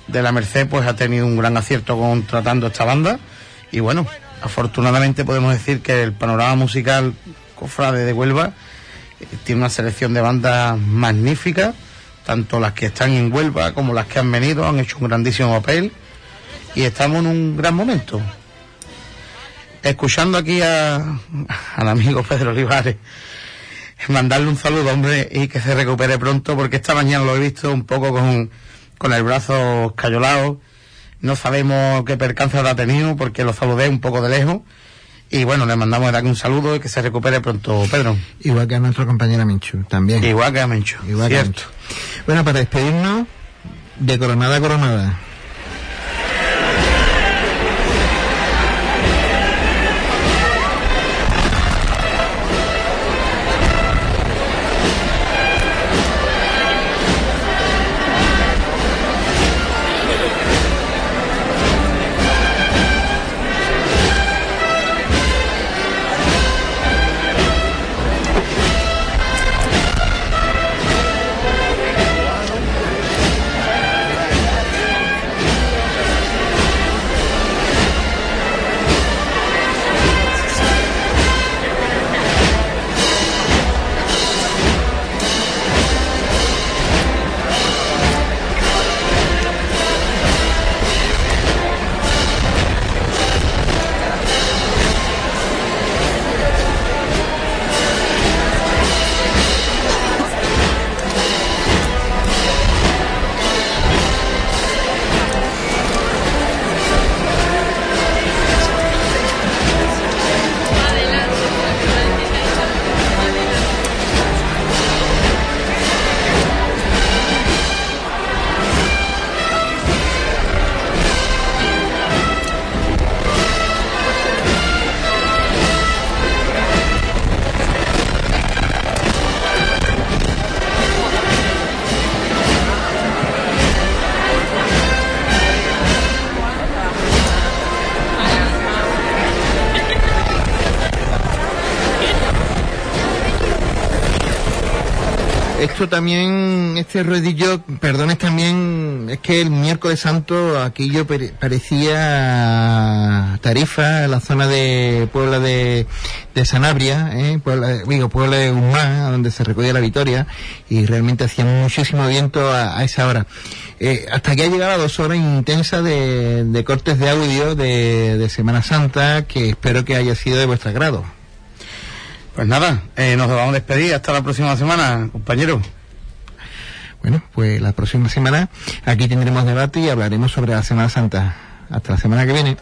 de la Merced pues ha tenido un gran acierto con tratando esta banda. Y bueno, afortunadamente podemos decir que el panorama musical cofrade de Huelva tiene una selección de bandas magníficas, tanto las que están en Huelva como las que han venido, han hecho un grandísimo papel y estamos en un gran momento escuchando aquí a, al amigo Pedro Olivares, mandarle un saludo, hombre, y que se recupere pronto, porque esta mañana lo he visto un poco con, con el brazo cayolado. No sabemos qué percance habrá tenido, porque lo saludé un poco de lejos. Y bueno, le mandamos a darle un saludo y que se recupere pronto, Pedro. Igual que a nuestro compañero Minchu, también. Igual que a Minchu, Igual que a cierto. Minchu. Bueno, para despedirnos, de coronada a coronada. También, este rodillo, perdones también, es que el miércoles santo aquello pare- parecía Tarifa, la zona de Puebla de, Sanabria, ¿eh? Puebla, digo, Puebla de Guzmán, donde se recogía la victoria, y realmente hacía muchísimo viento a, esa hora. Eh, hasta que ha llegado a dos horas intensas de, cortes de audio de, Semana Santa, que espero que haya sido de vuestro agrado. Pues nada, eh, nos vamos a despedir hasta la próxima semana, compañero. Bueno, pues la próxima semana aquí tendremos debate y hablaremos sobre la Semana Santa. Hasta la semana que viene.